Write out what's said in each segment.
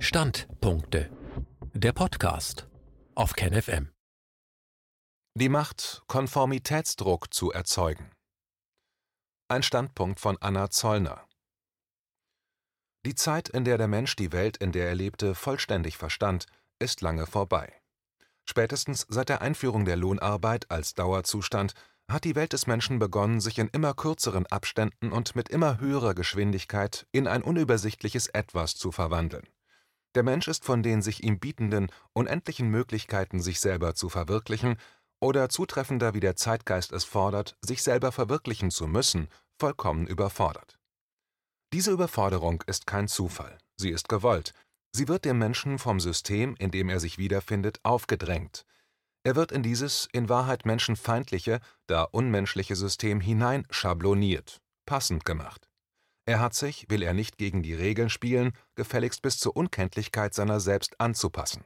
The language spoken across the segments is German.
Standpunkte. Der Podcast auf KenFM. Die Macht, Konformitätsdruck zu erzeugen. Ein Standpunkt von Anna Zollner. Die Zeit, in der der Mensch die Welt, in der er lebte, vollständig verstand, ist lange vorbei. Spätestens seit der Einführung der Lohnarbeit als Dauerzustand hat die Welt des Menschen begonnen, sich in immer kürzeren Abständen und mit immer höherer Geschwindigkeit in ein unübersichtliches Etwas zu verwandeln. Der Mensch ist von den sich ihm bietenden, unendlichen Möglichkeiten, sich selber zu verwirklichen, oder zutreffender wie der Zeitgeist es fordert, sich selber verwirklichen zu müssen, vollkommen überfordert. Diese Überforderung ist kein Zufall, sie ist gewollt, sie wird dem Menschen vom System, in dem er sich wiederfindet, aufgedrängt, er wird in dieses in Wahrheit menschenfeindliche, da unmenschliche System hinein schabloniert, passend gemacht. Er hat sich, will er nicht gegen die Regeln spielen, gefälligst bis zur Unkenntlichkeit seiner selbst anzupassen.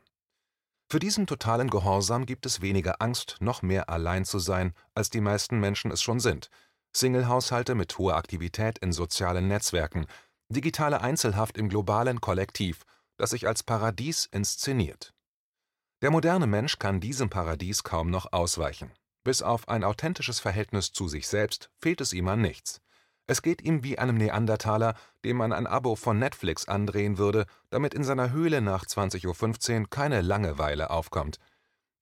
Für diesen totalen Gehorsam gibt es weniger Angst, noch mehr allein zu sein, als die meisten Menschen es schon sind. Singlehaushalte mit hoher Aktivität in sozialen Netzwerken, digitale Einzelhaft im globalen Kollektiv, das sich als Paradies inszeniert. Der moderne Mensch kann diesem Paradies kaum noch ausweichen. Bis auf ein authentisches Verhältnis zu sich selbst fehlt es ihm an nichts. Es geht ihm wie einem Neandertaler, dem man ein Abo von Netflix andrehen würde, damit in seiner Höhle nach 20.15 Uhr keine Langeweile aufkommt.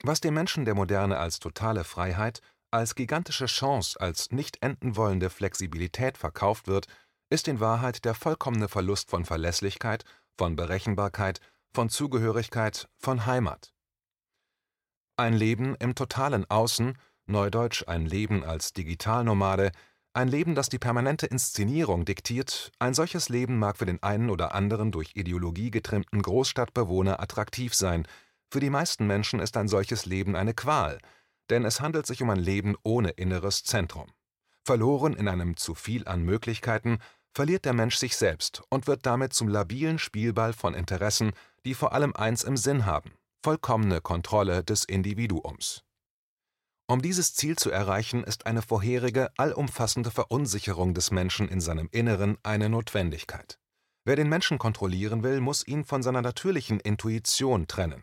Was dem Menschen der Moderne als totale Freiheit, als gigantische Chance, als nicht enden wollende Flexibilität verkauft wird, ist in Wahrheit der vollkommene Verlust von Verlässlichkeit, von Berechenbarkeit, von Zugehörigkeit, von Heimat. Ein Leben im totalen Außen, neudeutsch ein Leben als Digitalnomade, ein Leben, das die permanente Inszenierung diktiert, ein solches Leben mag für den einen oder anderen durch Ideologie getrimmten Großstadtbewohner attraktiv sein, für die meisten Menschen ist ein solches Leben eine Qual, denn es handelt sich um ein Leben ohne inneres Zentrum. Verloren in einem zu viel an Möglichkeiten, verliert der Mensch sich selbst und wird damit zum labilen Spielball von Interessen, die vor allem eins im Sinn haben vollkommene Kontrolle des Individuums. Um dieses Ziel zu erreichen, ist eine vorherige, allumfassende Verunsicherung des Menschen in seinem Inneren eine Notwendigkeit. Wer den Menschen kontrollieren will, muss ihn von seiner natürlichen Intuition trennen.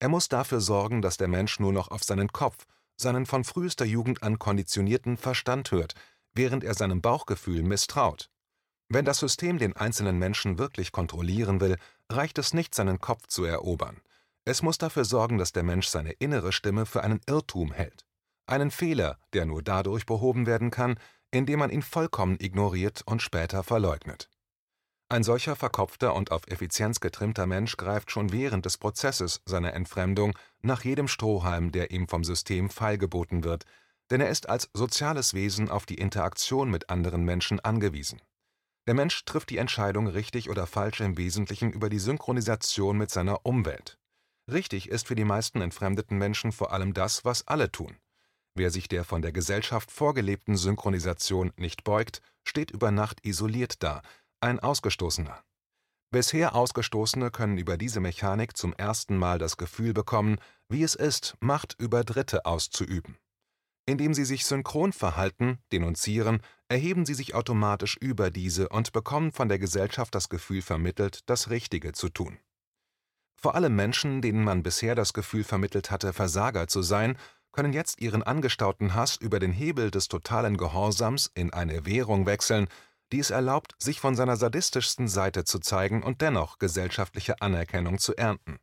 Er muss dafür sorgen, dass der Mensch nur noch auf seinen Kopf, seinen von frühester Jugend an konditionierten Verstand hört, während er seinem Bauchgefühl misstraut. Wenn das System den einzelnen Menschen wirklich kontrollieren will, reicht es nicht, seinen Kopf zu erobern. Es muss dafür sorgen, dass der Mensch seine innere Stimme für einen Irrtum hält. Einen Fehler, der nur dadurch behoben werden kann, indem man ihn vollkommen ignoriert und später verleugnet. Ein solcher verkopfter und auf Effizienz getrimmter Mensch greift schon während des Prozesses seiner Entfremdung nach jedem Strohhalm, der ihm vom System feilgeboten wird, denn er ist als soziales Wesen auf die Interaktion mit anderen Menschen angewiesen. Der Mensch trifft die Entscheidung richtig oder falsch im Wesentlichen über die Synchronisation mit seiner Umwelt. Richtig ist für die meisten entfremdeten Menschen vor allem das, was alle tun. Wer sich der von der Gesellschaft vorgelebten Synchronisation nicht beugt, steht über Nacht isoliert da, ein Ausgestoßener. Bisher Ausgestoßene können über diese Mechanik zum ersten Mal das Gefühl bekommen, wie es ist, Macht über Dritte auszuüben. Indem sie sich synchron verhalten, denunzieren, erheben sie sich automatisch über diese und bekommen von der Gesellschaft das Gefühl vermittelt, das Richtige zu tun. Vor allem Menschen, denen man bisher das Gefühl vermittelt hatte, Versager zu sein, können jetzt ihren angestauten Hass über den Hebel des totalen Gehorsams in eine Währung wechseln, die es erlaubt, sich von seiner sadistischsten Seite zu zeigen und dennoch gesellschaftliche Anerkennung zu ernten.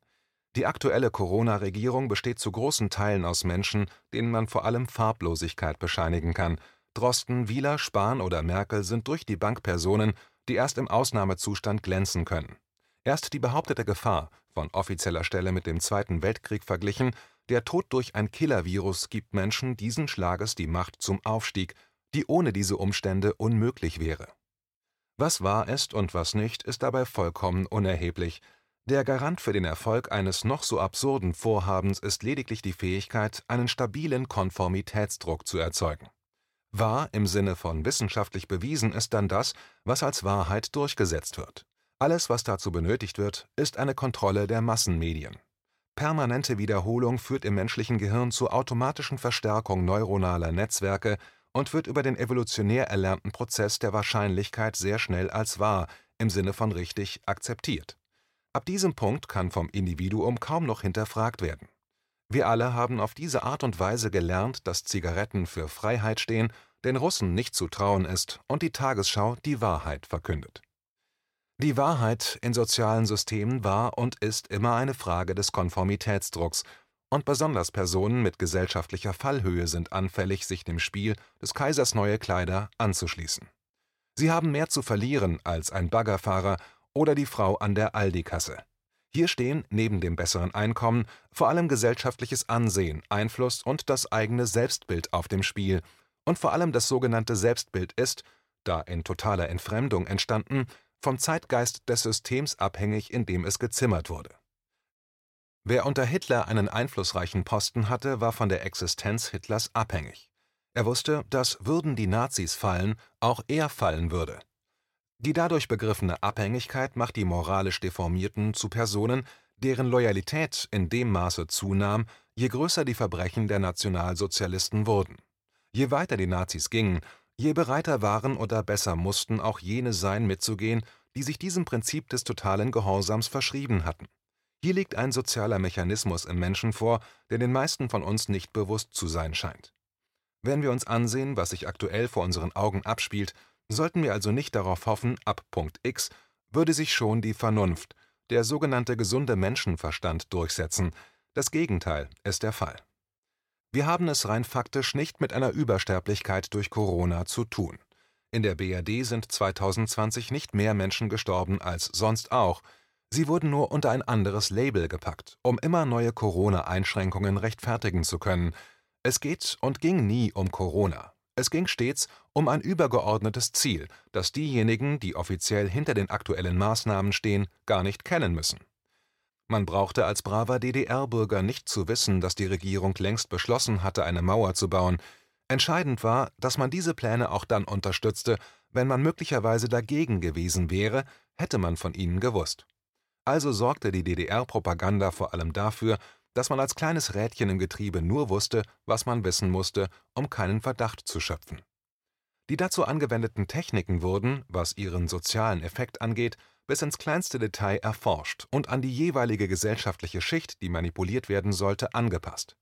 Die aktuelle Corona-Regierung besteht zu großen Teilen aus Menschen, denen man vor allem Farblosigkeit bescheinigen kann. Drosten, Wieler, Spahn oder Merkel sind durch die Bank Personen, die erst im Ausnahmezustand glänzen können. Erst die behauptete Gefahr, von offizieller Stelle mit dem Zweiten Weltkrieg verglichen, der Tod durch ein Killer-Virus gibt Menschen diesen Schlages die Macht zum Aufstieg, die ohne diese Umstände unmöglich wäre. Was wahr ist und was nicht, ist dabei vollkommen unerheblich. Der Garant für den Erfolg eines noch so absurden Vorhabens ist lediglich die Fähigkeit, einen stabilen Konformitätsdruck zu erzeugen. Wahr im Sinne von wissenschaftlich bewiesen ist dann das, was als Wahrheit durchgesetzt wird. Alles, was dazu benötigt wird, ist eine Kontrolle der Massenmedien. Permanente Wiederholung führt im menschlichen Gehirn zur automatischen Verstärkung neuronaler Netzwerke und wird über den evolutionär erlernten Prozess der Wahrscheinlichkeit sehr schnell als wahr, im Sinne von richtig, akzeptiert. Ab diesem Punkt kann vom Individuum kaum noch hinterfragt werden. Wir alle haben auf diese Art und Weise gelernt, dass Zigaretten für Freiheit stehen, den Russen nicht zu trauen ist und die Tagesschau die Wahrheit verkündet. Die Wahrheit in sozialen Systemen war und ist immer eine Frage des Konformitätsdrucks, und besonders Personen mit gesellschaftlicher Fallhöhe sind anfällig, sich dem Spiel des Kaisers neue Kleider anzuschließen. Sie haben mehr zu verlieren als ein Baggerfahrer oder die Frau an der Aldi-Kasse. Hier stehen neben dem besseren Einkommen vor allem gesellschaftliches Ansehen, Einfluss und das eigene Selbstbild auf dem Spiel, und vor allem das sogenannte Selbstbild ist, da in totaler Entfremdung entstanden, vom Zeitgeist des Systems abhängig, in dem es gezimmert wurde. Wer unter Hitler einen einflussreichen Posten hatte, war von der Existenz Hitlers abhängig. Er wusste, dass würden die Nazis fallen, auch er fallen würde. Die dadurch begriffene Abhängigkeit macht die moralisch Deformierten zu Personen, deren Loyalität in dem Maße zunahm, je größer die Verbrechen der Nationalsozialisten wurden. Je weiter die Nazis gingen, je bereiter waren oder besser mussten auch jene sein, mitzugehen, die sich diesem Prinzip des totalen Gehorsams verschrieben hatten. Hier liegt ein sozialer Mechanismus im Menschen vor, der den meisten von uns nicht bewusst zu sein scheint. Wenn wir uns ansehen, was sich aktuell vor unseren Augen abspielt, sollten wir also nicht darauf hoffen, ab Punkt X würde sich schon die Vernunft, der sogenannte gesunde Menschenverstand durchsetzen. Das Gegenteil ist der Fall. Wir haben es rein faktisch nicht mit einer Übersterblichkeit durch Corona zu tun. In der BRD sind 2020 nicht mehr Menschen gestorben als sonst auch, Sie wurden nur unter ein anderes Label gepackt, um immer neue Corona-Einschränkungen rechtfertigen zu können. Es geht und ging nie um Corona. Es ging stets um ein übergeordnetes Ziel, das diejenigen, die offiziell hinter den aktuellen Maßnahmen stehen, gar nicht kennen müssen. Man brauchte als braver DDR-Bürger nicht zu wissen, dass die Regierung längst beschlossen hatte, eine Mauer zu bauen. Entscheidend war, dass man diese Pläne auch dann unterstützte, wenn man möglicherweise dagegen gewesen wäre, hätte man von ihnen gewusst. Also sorgte die DDR-Propaganda vor allem dafür, dass man als kleines Rädchen im Getriebe nur wusste, was man wissen musste, um keinen Verdacht zu schöpfen. Die dazu angewendeten Techniken wurden, was ihren sozialen Effekt angeht, bis ins kleinste Detail erforscht und an die jeweilige gesellschaftliche Schicht, die manipuliert werden sollte, angepasst.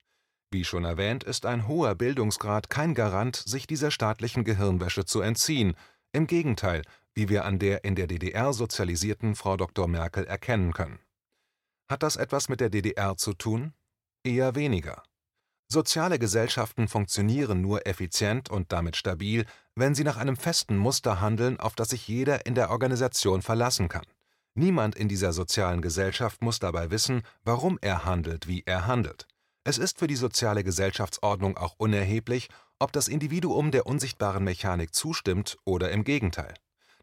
Wie schon erwähnt, ist ein hoher Bildungsgrad kein Garant, sich dieser staatlichen Gehirnwäsche zu entziehen. Im Gegenteil, wie wir an der in der DDR sozialisierten Frau Dr. Merkel erkennen können. Hat das etwas mit der DDR zu tun? Eher weniger. Soziale Gesellschaften funktionieren nur effizient und damit stabil, wenn sie nach einem festen Muster handeln, auf das sich jeder in der Organisation verlassen kann. Niemand in dieser sozialen Gesellschaft muss dabei wissen, warum er handelt, wie er handelt. Es ist für die soziale Gesellschaftsordnung auch unerheblich, ob das Individuum der unsichtbaren Mechanik zustimmt oder im Gegenteil.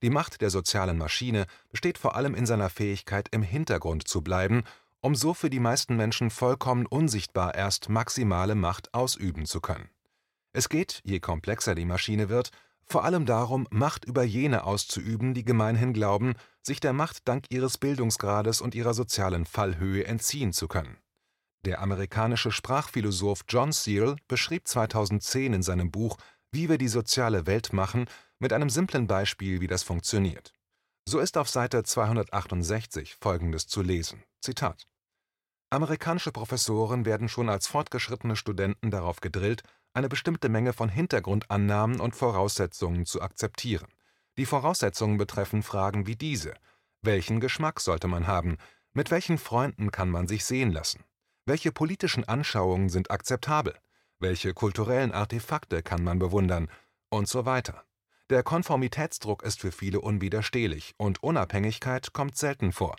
Die Macht der sozialen Maschine besteht vor allem in seiner Fähigkeit, im Hintergrund zu bleiben, um so für die meisten Menschen vollkommen unsichtbar erst maximale Macht ausüben zu können. Es geht, je komplexer die Maschine wird, vor allem darum, Macht über jene auszuüben, die gemeinhin glauben, sich der Macht dank ihres Bildungsgrades und ihrer sozialen Fallhöhe entziehen zu können. Der amerikanische Sprachphilosoph John Searle beschrieb 2010 in seinem Buch Wie wir die soziale Welt machen mit einem simplen Beispiel, wie das funktioniert. So ist auf Seite 268 Folgendes zu lesen: Zitat. Amerikanische Professoren werden schon als fortgeschrittene Studenten darauf gedrillt, eine bestimmte Menge von Hintergrundannahmen und Voraussetzungen zu akzeptieren. Die Voraussetzungen betreffen Fragen wie diese: Welchen Geschmack sollte man haben? Mit welchen Freunden kann man sich sehen lassen? Welche politischen Anschauungen sind akzeptabel? Welche kulturellen Artefakte kann man bewundern? Und so weiter. Der Konformitätsdruck ist für viele unwiderstehlich und Unabhängigkeit kommt selten vor.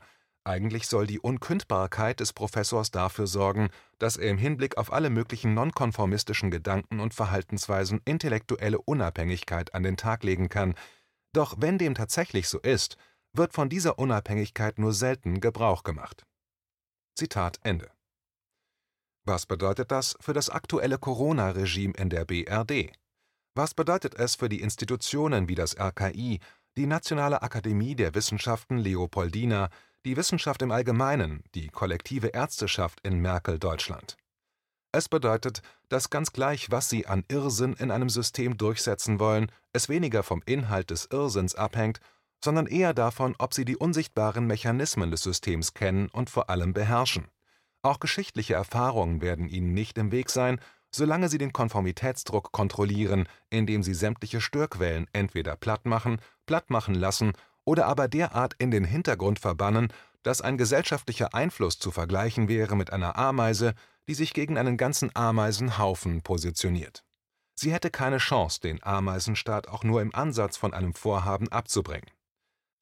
Eigentlich soll die Unkündbarkeit des Professors dafür sorgen, dass er im Hinblick auf alle möglichen nonkonformistischen Gedanken und Verhaltensweisen intellektuelle Unabhängigkeit an den Tag legen kann. Doch wenn dem tatsächlich so ist, wird von dieser Unabhängigkeit nur selten Gebrauch gemacht. Zitat Ende. Was bedeutet das für das aktuelle Corona-Regime in der BRD? Was bedeutet es für die Institutionen wie das RKI, die Nationale Akademie der Wissenschaften Leopoldina, die Wissenschaft im Allgemeinen, die kollektive Ärzteschaft in Merkel-Deutschland? Es bedeutet, dass ganz gleich, was sie an Irrsinn in einem System durchsetzen wollen, es weniger vom Inhalt des Irrsinns abhängt, sondern eher davon, ob sie die unsichtbaren Mechanismen des Systems kennen und vor allem beherrschen. Auch geschichtliche Erfahrungen werden ihnen nicht im Weg sein, solange sie den Konformitätsdruck kontrollieren, indem sie sämtliche Störquellen entweder plattmachen, plattmachen lassen oder aber derart in den Hintergrund verbannen, dass ein gesellschaftlicher Einfluss zu vergleichen wäre mit einer Ameise, die sich gegen einen ganzen Ameisenhaufen positioniert. Sie hätte keine Chance, den Ameisenstaat auch nur im Ansatz von einem Vorhaben abzubringen.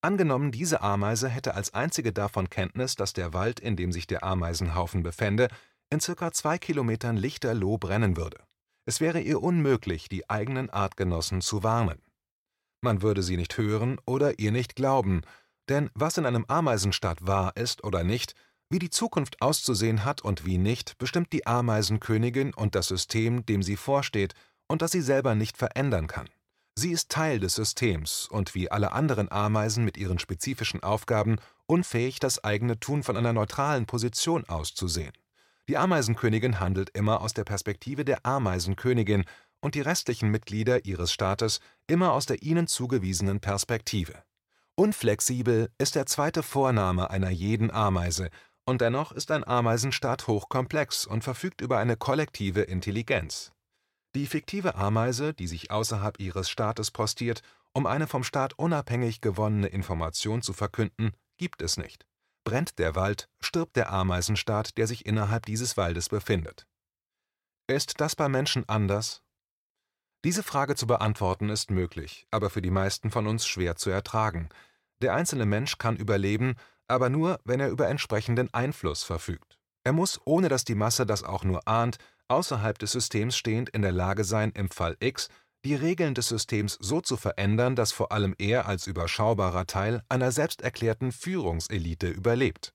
Angenommen, diese Ameise hätte als einzige davon Kenntnis, dass der Wald, in dem sich der Ameisenhaufen befände, in circa zwei Kilometern lichterloh brennen würde. Es wäre ihr unmöglich, die eigenen Artgenossen zu warnen. Man würde sie nicht hören oder ihr nicht glauben, denn was in einem Ameisenstaat wahr ist oder nicht, wie die Zukunft auszusehen hat und wie nicht, bestimmt die Ameisenkönigin und das System, dem sie vorsteht und das sie selber nicht verändern kann. Sie ist Teil des Systems und wie alle anderen Ameisen mit ihren spezifischen Aufgaben unfähig, das eigene Tun von einer neutralen Position auszusehen. Die Ameisenkönigin handelt immer aus der Perspektive der Ameisenkönigin und die restlichen Mitglieder ihres Staates immer aus der ihnen zugewiesenen Perspektive. Unflexibel ist der zweite Vorname einer jeden Ameise, und dennoch ist ein Ameisenstaat hochkomplex und verfügt über eine kollektive Intelligenz. Die fiktive Ameise, die sich außerhalb ihres Staates postiert, um eine vom Staat unabhängig gewonnene Information zu verkünden, gibt es nicht. Brennt der Wald, stirbt der Ameisenstaat, der sich innerhalb dieses Waldes befindet. Ist das bei Menschen anders? Diese Frage zu beantworten ist möglich, aber für die meisten von uns schwer zu ertragen. Der einzelne Mensch kann überleben, aber nur, wenn er über entsprechenden Einfluss verfügt. Er muss, ohne dass die Masse das auch nur ahnt, außerhalb des Systems stehend in der Lage sein, im Fall X die Regeln des Systems so zu verändern, dass vor allem er als überschaubarer Teil einer selbsterklärten Führungselite überlebt.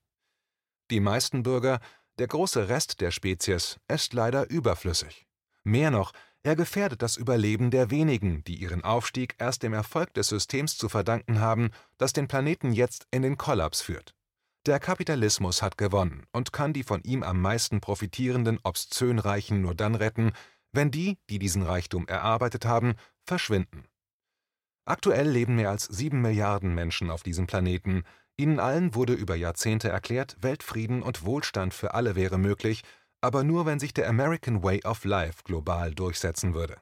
Die meisten Bürger, der große Rest der Spezies, ist leider überflüssig. Mehr noch, er gefährdet das Überleben der wenigen, die ihren Aufstieg erst dem Erfolg des Systems zu verdanken haben, das den Planeten jetzt in den Kollaps führt. Der Kapitalismus hat gewonnen und kann die von ihm am meisten profitierenden obszön Reichen nur dann retten, wenn die, die diesen Reichtum erarbeitet haben, verschwinden. Aktuell leben mehr als sieben Milliarden Menschen auf diesem Planeten. Ihnen allen wurde über Jahrzehnte erklärt, Weltfrieden und Wohlstand für alle wäre möglich, aber nur wenn sich der American Way of Life global durchsetzen würde.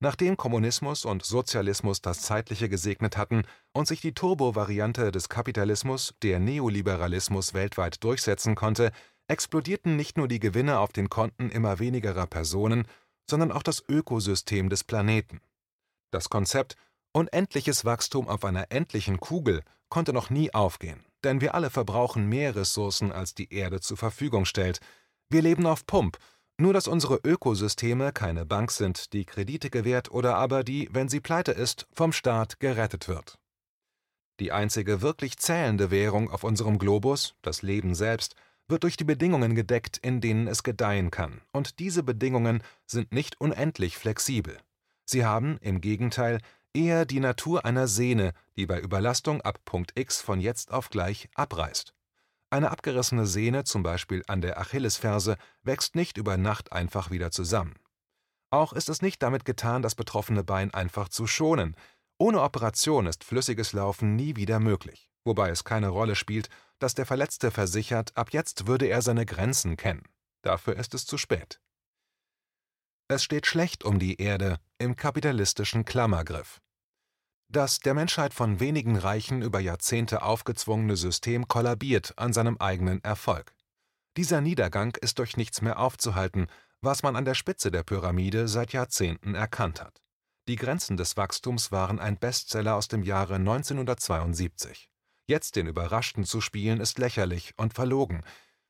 Nachdem Kommunismus und Sozialismus das Zeitliche gesegnet hatten und sich die Turbo-Variante des Kapitalismus, der Neoliberalismus, weltweit durchsetzen konnte, explodierten nicht nur die Gewinne auf den Konten immer wenigerer Personen, sondern auch das Ökosystem des Planeten. Das Konzept unendliches Wachstum auf einer endlichen Kugel konnte noch nie aufgehen, denn wir alle verbrauchen mehr Ressourcen, als die Erde zur Verfügung stellt, wir leben auf Pump, nur dass unsere Ökosysteme keine Bank sind, die Kredite gewährt oder aber die, wenn sie pleite ist, vom Staat gerettet wird. Die einzige wirklich zählende Währung auf unserem Globus, das Leben selbst, wird durch die Bedingungen gedeckt, in denen es gedeihen kann, und diese Bedingungen sind nicht unendlich flexibel. Sie haben, im Gegenteil, eher die Natur einer Sehne, die bei Überlastung ab Punkt X von jetzt auf gleich abreißt. Eine abgerissene Sehne, zum Beispiel an der Achillesferse, wächst nicht über Nacht einfach wieder zusammen. Auch ist es nicht damit getan, das betroffene Bein einfach zu schonen. Ohne Operation ist flüssiges Laufen nie wieder möglich, wobei es keine Rolle spielt, dass der Verletzte versichert, ab jetzt würde er seine Grenzen kennen. Dafür ist es zu spät. Es steht schlecht um die Erde im kapitalistischen Klammergriff. Das der Menschheit von wenigen Reichen über Jahrzehnte aufgezwungene System kollabiert an seinem eigenen Erfolg. Dieser Niedergang ist durch nichts mehr aufzuhalten, was man an der Spitze der Pyramide seit Jahrzehnten erkannt hat. Die Grenzen des Wachstums waren ein Bestseller aus dem Jahre 1972. Jetzt den Überraschten zu spielen, ist lächerlich und verlogen.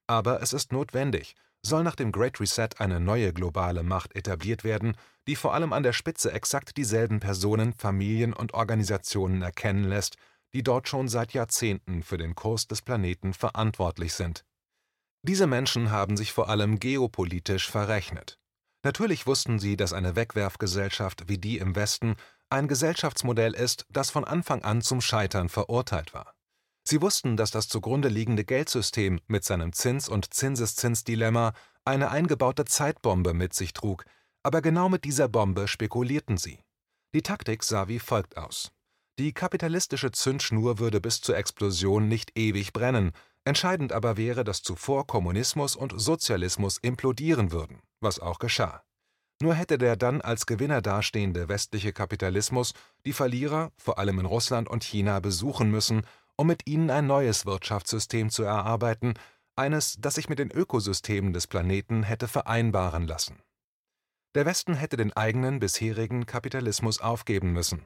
Aber es ist notwendig, soll nach dem Great Reset eine neue globale Macht etabliert werden, die vor allem an der Spitze exakt dieselben Personen, Familien und Organisationen erkennen lässt, die dort schon seit Jahrzehnten für den Kurs des Planeten verantwortlich sind. Diese Menschen haben sich vor allem geopolitisch verrechnet. Natürlich wussten sie, dass eine Wegwerfgesellschaft wie die im Westen ein Gesellschaftsmodell ist, das von Anfang an zum Scheitern verurteilt war. Sie wussten, dass das zugrunde liegende Geldsystem mit seinem Zins- und Zinseszinsdilemma eine eingebaute Zeitbombe mit sich trug, aber genau mit dieser Bombe spekulierten sie. Die Taktik sah wie folgt aus. Die kapitalistische Zündschnur würde bis zur Explosion nicht ewig brennen, entscheidend aber wäre, dass zuvor Kommunismus und Sozialismus implodieren würden, was auch geschah. Nur hätte der dann als Gewinner dastehende westliche Kapitalismus die Verlierer, vor allem in Russland und China, besuchen müssen, um mit ihnen ein neues Wirtschaftssystem zu erarbeiten, eines, das sich mit den Ökosystemen des Planeten hätte vereinbaren lassen. Der Westen hätte den eigenen bisherigen Kapitalismus aufgeben müssen.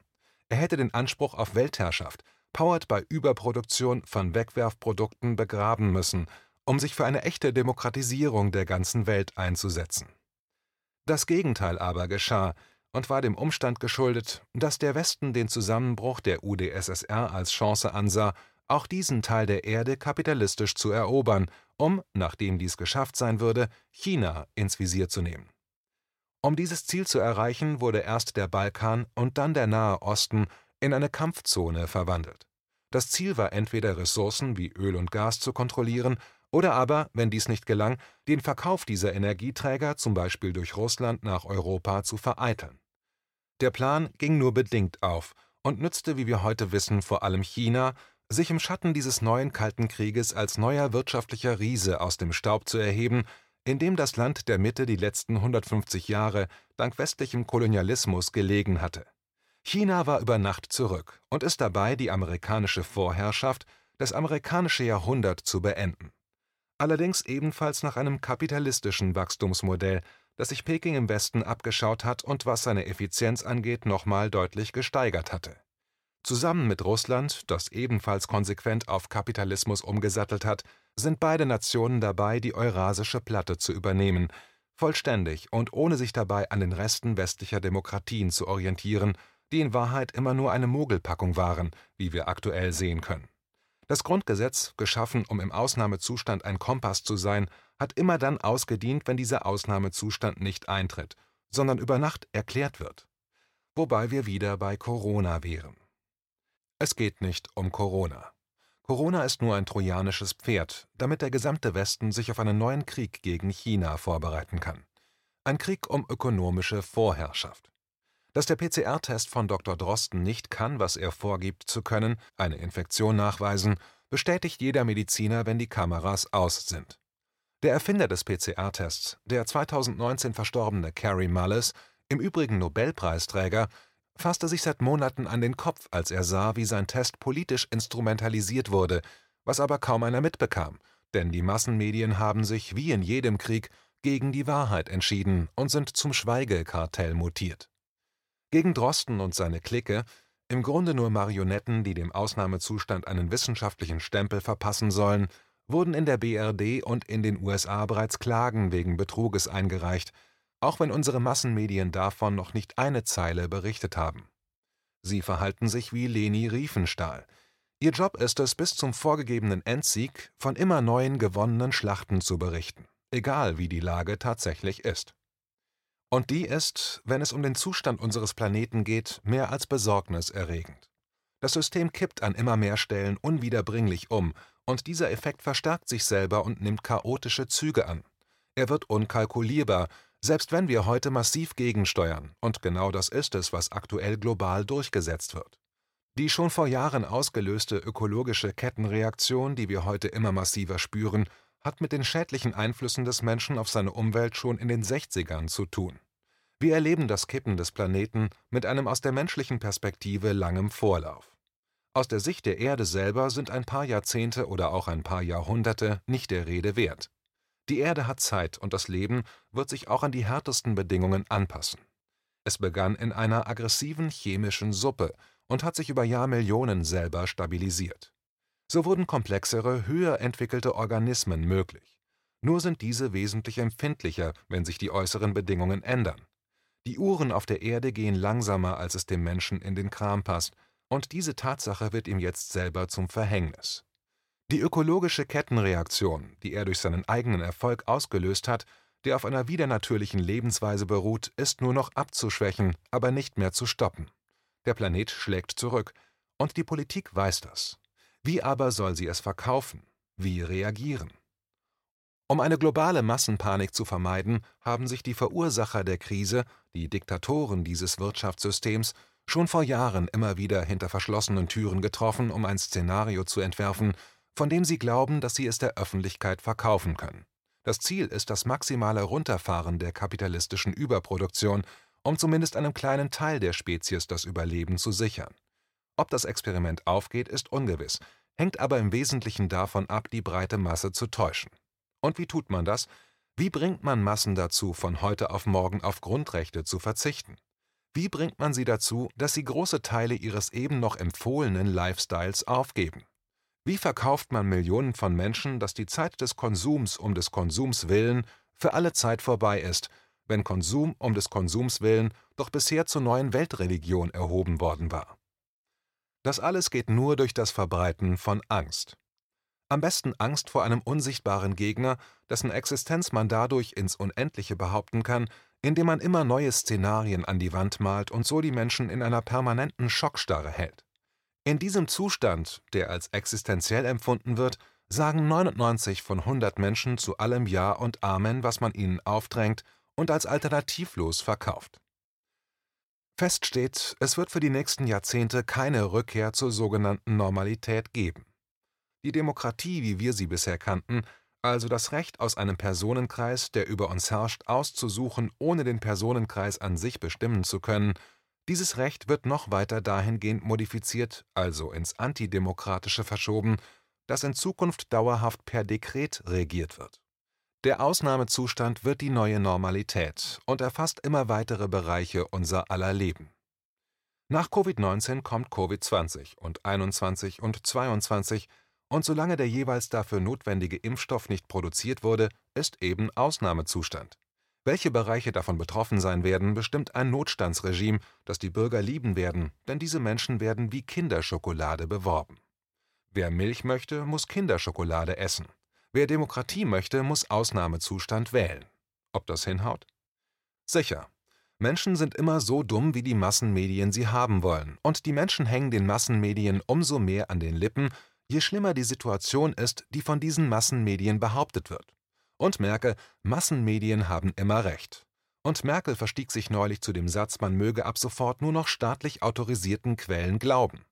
Er hätte den Anspruch auf Weltherrschaft, powered bei Überproduktion von Wegwerfprodukten, begraben müssen, um sich für eine echte Demokratisierung der ganzen Welt einzusetzen. Das Gegenteil aber geschah und war dem Umstand geschuldet, dass der Westen den Zusammenbruch der UdSSR als Chance ansah, auch diesen Teil der Erde kapitalistisch zu erobern, um, nachdem dies geschafft sein würde, China ins Visier zu nehmen. Um dieses Ziel zu erreichen, wurde erst der Balkan und dann der Nahe Osten in eine Kampfzone verwandelt. Das Ziel war entweder Ressourcen wie Öl und Gas zu kontrollieren oder aber, wenn dies nicht gelang, den Verkauf dieser Energieträger zum Beispiel durch Russland nach Europa zu vereiteln. Der Plan ging nur bedingt auf und nützte, wie wir heute wissen, vor allem China, sich im Schatten dieses neuen Kalten Krieges als neuer wirtschaftlicher Riese aus dem Staub zu erheben in dem das Land der Mitte die letzten 150 Jahre dank westlichem Kolonialismus gelegen hatte. China war über Nacht zurück und ist dabei, die amerikanische Vorherrschaft, das amerikanische Jahrhundert zu beenden. Allerdings ebenfalls nach einem kapitalistischen Wachstumsmodell, das sich Peking im Westen abgeschaut hat und was seine Effizienz angeht, nochmal deutlich gesteigert hatte. Zusammen mit Russland, das ebenfalls konsequent auf Kapitalismus umgesattelt hat, sind beide Nationen dabei, die Eurasische Platte zu übernehmen, vollständig und ohne sich dabei an den Resten westlicher Demokratien zu orientieren, die in Wahrheit immer nur eine Mogelpackung waren, wie wir aktuell sehen können. Das Grundgesetz, geschaffen, um im Ausnahmezustand ein Kompass zu sein, hat immer dann ausgedient, wenn dieser Ausnahmezustand nicht eintritt, sondern über Nacht erklärt wird. Wobei wir wieder bei Corona wären. Es geht nicht um Corona. Corona ist nur ein trojanisches Pferd, damit der gesamte Westen sich auf einen neuen Krieg gegen China vorbereiten kann. Ein Krieg um ökonomische Vorherrschaft. Dass der PCR-Test von Dr. Drosten nicht kann, was er vorgibt zu können, eine Infektion nachweisen, bestätigt jeder Mediziner, wenn die Kameras aus sind. Der Erfinder des PCR-Tests, der 2019 verstorbene Carrie Mullis, im Übrigen Nobelpreisträger, fasste sich seit Monaten an den Kopf, als er sah, wie sein Test politisch instrumentalisiert wurde, was aber kaum einer mitbekam, denn die Massenmedien haben sich, wie in jedem Krieg, gegen die Wahrheit entschieden und sind zum Schweigekartell mutiert. Gegen Drosten und seine Clique, im Grunde nur Marionetten, die dem Ausnahmezustand einen wissenschaftlichen Stempel verpassen sollen, wurden in der BRD und in den USA bereits Klagen wegen Betruges eingereicht, auch wenn unsere Massenmedien davon noch nicht eine Zeile berichtet haben. Sie verhalten sich wie Leni Riefenstahl. Ihr Job ist es, bis zum vorgegebenen Endsieg von immer neuen gewonnenen Schlachten zu berichten, egal wie die Lage tatsächlich ist. Und die ist, wenn es um den Zustand unseres Planeten geht, mehr als besorgniserregend. Das System kippt an immer mehr Stellen unwiederbringlich um, und dieser Effekt verstärkt sich selber und nimmt chaotische Züge an. Er wird unkalkulierbar, selbst wenn wir heute massiv gegensteuern, und genau das ist es, was aktuell global durchgesetzt wird. Die schon vor Jahren ausgelöste ökologische Kettenreaktion, die wir heute immer massiver spüren, hat mit den schädlichen Einflüssen des Menschen auf seine Umwelt schon in den 60ern zu tun. Wir erleben das Kippen des Planeten mit einem aus der menschlichen Perspektive langem Vorlauf. Aus der Sicht der Erde selber sind ein paar Jahrzehnte oder auch ein paar Jahrhunderte nicht der Rede wert. Die Erde hat Zeit und das Leben wird sich auch an die härtesten Bedingungen anpassen. Es begann in einer aggressiven chemischen Suppe und hat sich über Jahrmillionen selber stabilisiert. So wurden komplexere, höher entwickelte Organismen möglich. Nur sind diese wesentlich empfindlicher, wenn sich die äußeren Bedingungen ändern. Die Uhren auf der Erde gehen langsamer, als es dem Menschen in den Kram passt, und diese Tatsache wird ihm jetzt selber zum Verhängnis. Die ökologische Kettenreaktion, die er durch seinen eigenen Erfolg ausgelöst hat, der auf einer widernatürlichen Lebensweise beruht, ist nur noch abzuschwächen, aber nicht mehr zu stoppen. Der Planet schlägt zurück, und die Politik weiß das. Wie aber soll sie es verkaufen? Wie reagieren? Um eine globale Massenpanik zu vermeiden, haben sich die Verursacher der Krise, die Diktatoren dieses Wirtschaftssystems, schon vor Jahren immer wieder hinter verschlossenen Türen getroffen, um ein Szenario zu entwerfen, von dem sie glauben, dass sie es der Öffentlichkeit verkaufen können. Das Ziel ist das maximale Runterfahren der kapitalistischen Überproduktion, um zumindest einem kleinen Teil der Spezies das Überleben zu sichern. Ob das Experiment aufgeht, ist ungewiss, hängt aber im Wesentlichen davon ab, die breite Masse zu täuschen. Und wie tut man das? Wie bringt man Massen dazu, von heute auf morgen auf Grundrechte zu verzichten? Wie bringt man sie dazu, dass sie große Teile ihres eben noch empfohlenen Lifestyles aufgeben? Wie verkauft man Millionen von Menschen, dass die Zeit des Konsums um des Konsums willen für alle Zeit vorbei ist, wenn Konsum um des Konsums willen doch bisher zur neuen Weltreligion erhoben worden war? Das alles geht nur durch das Verbreiten von Angst. Am besten Angst vor einem unsichtbaren Gegner, dessen Existenz man dadurch ins Unendliche behaupten kann, indem man immer neue Szenarien an die Wand malt und so die Menschen in einer permanenten Schockstarre hält. In diesem Zustand, der als existenziell empfunden wird, sagen 99 von 100 Menschen zu allem Ja und Amen, was man ihnen aufdrängt und als alternativlos verkauft. Fest steht, es wird für die nächsten Jahrzehnte keine Rückkehr zur sogenannten Normalität geben. Die Demokratie, wie wir sie bisher kannten, also das Recht aus einem Personenkreis, der über uns herrscht, auszusuchen, ohne den Personenkreis an sich bestimmen zu können, dieses Recht wird noch weiter dahingehend modifiziert, also ins Antidemokratische verschoben, dass in Zukunft dauerhaft per Dekret regiert wird. Der Ausnahmezustand wird die neue Normalität und erfasst immer weitere Bereiche unser aller Leben. Nach Covid-19 kommt Covid-20 und 21 und 22 und solange der jeweils dafür notwendige Impfstoff nicht produziert wurde, ist eben Ausnahmezustand. Welche Bereiche davon betroffen sein werden, bestimmt ein Notstandsregime, das die Bürger lieben werden, denn diese Menschen werden wie Kinderschokolade beworben. Wer Milch möchte, muss Kinderschokolade essen. Wer Demokratie möchte, muss Ausnahmezustand wählen. Ob das hinhaut? Sicher. Menschen sind immer so dumm, wie die Massenmedien sie haben wollen, und die Menschen hängen den Massenmedien umso mehr an den Lippen, je schlimmer die Situation ist, die von diesen Massenmedien behauptet wird. Und merke, Massenmedien haben immer recht. Und Merkel verstieg sich neulich zu dem Satz, man möge ab sofort nur noch staatlich autorisierten Quellen glauben.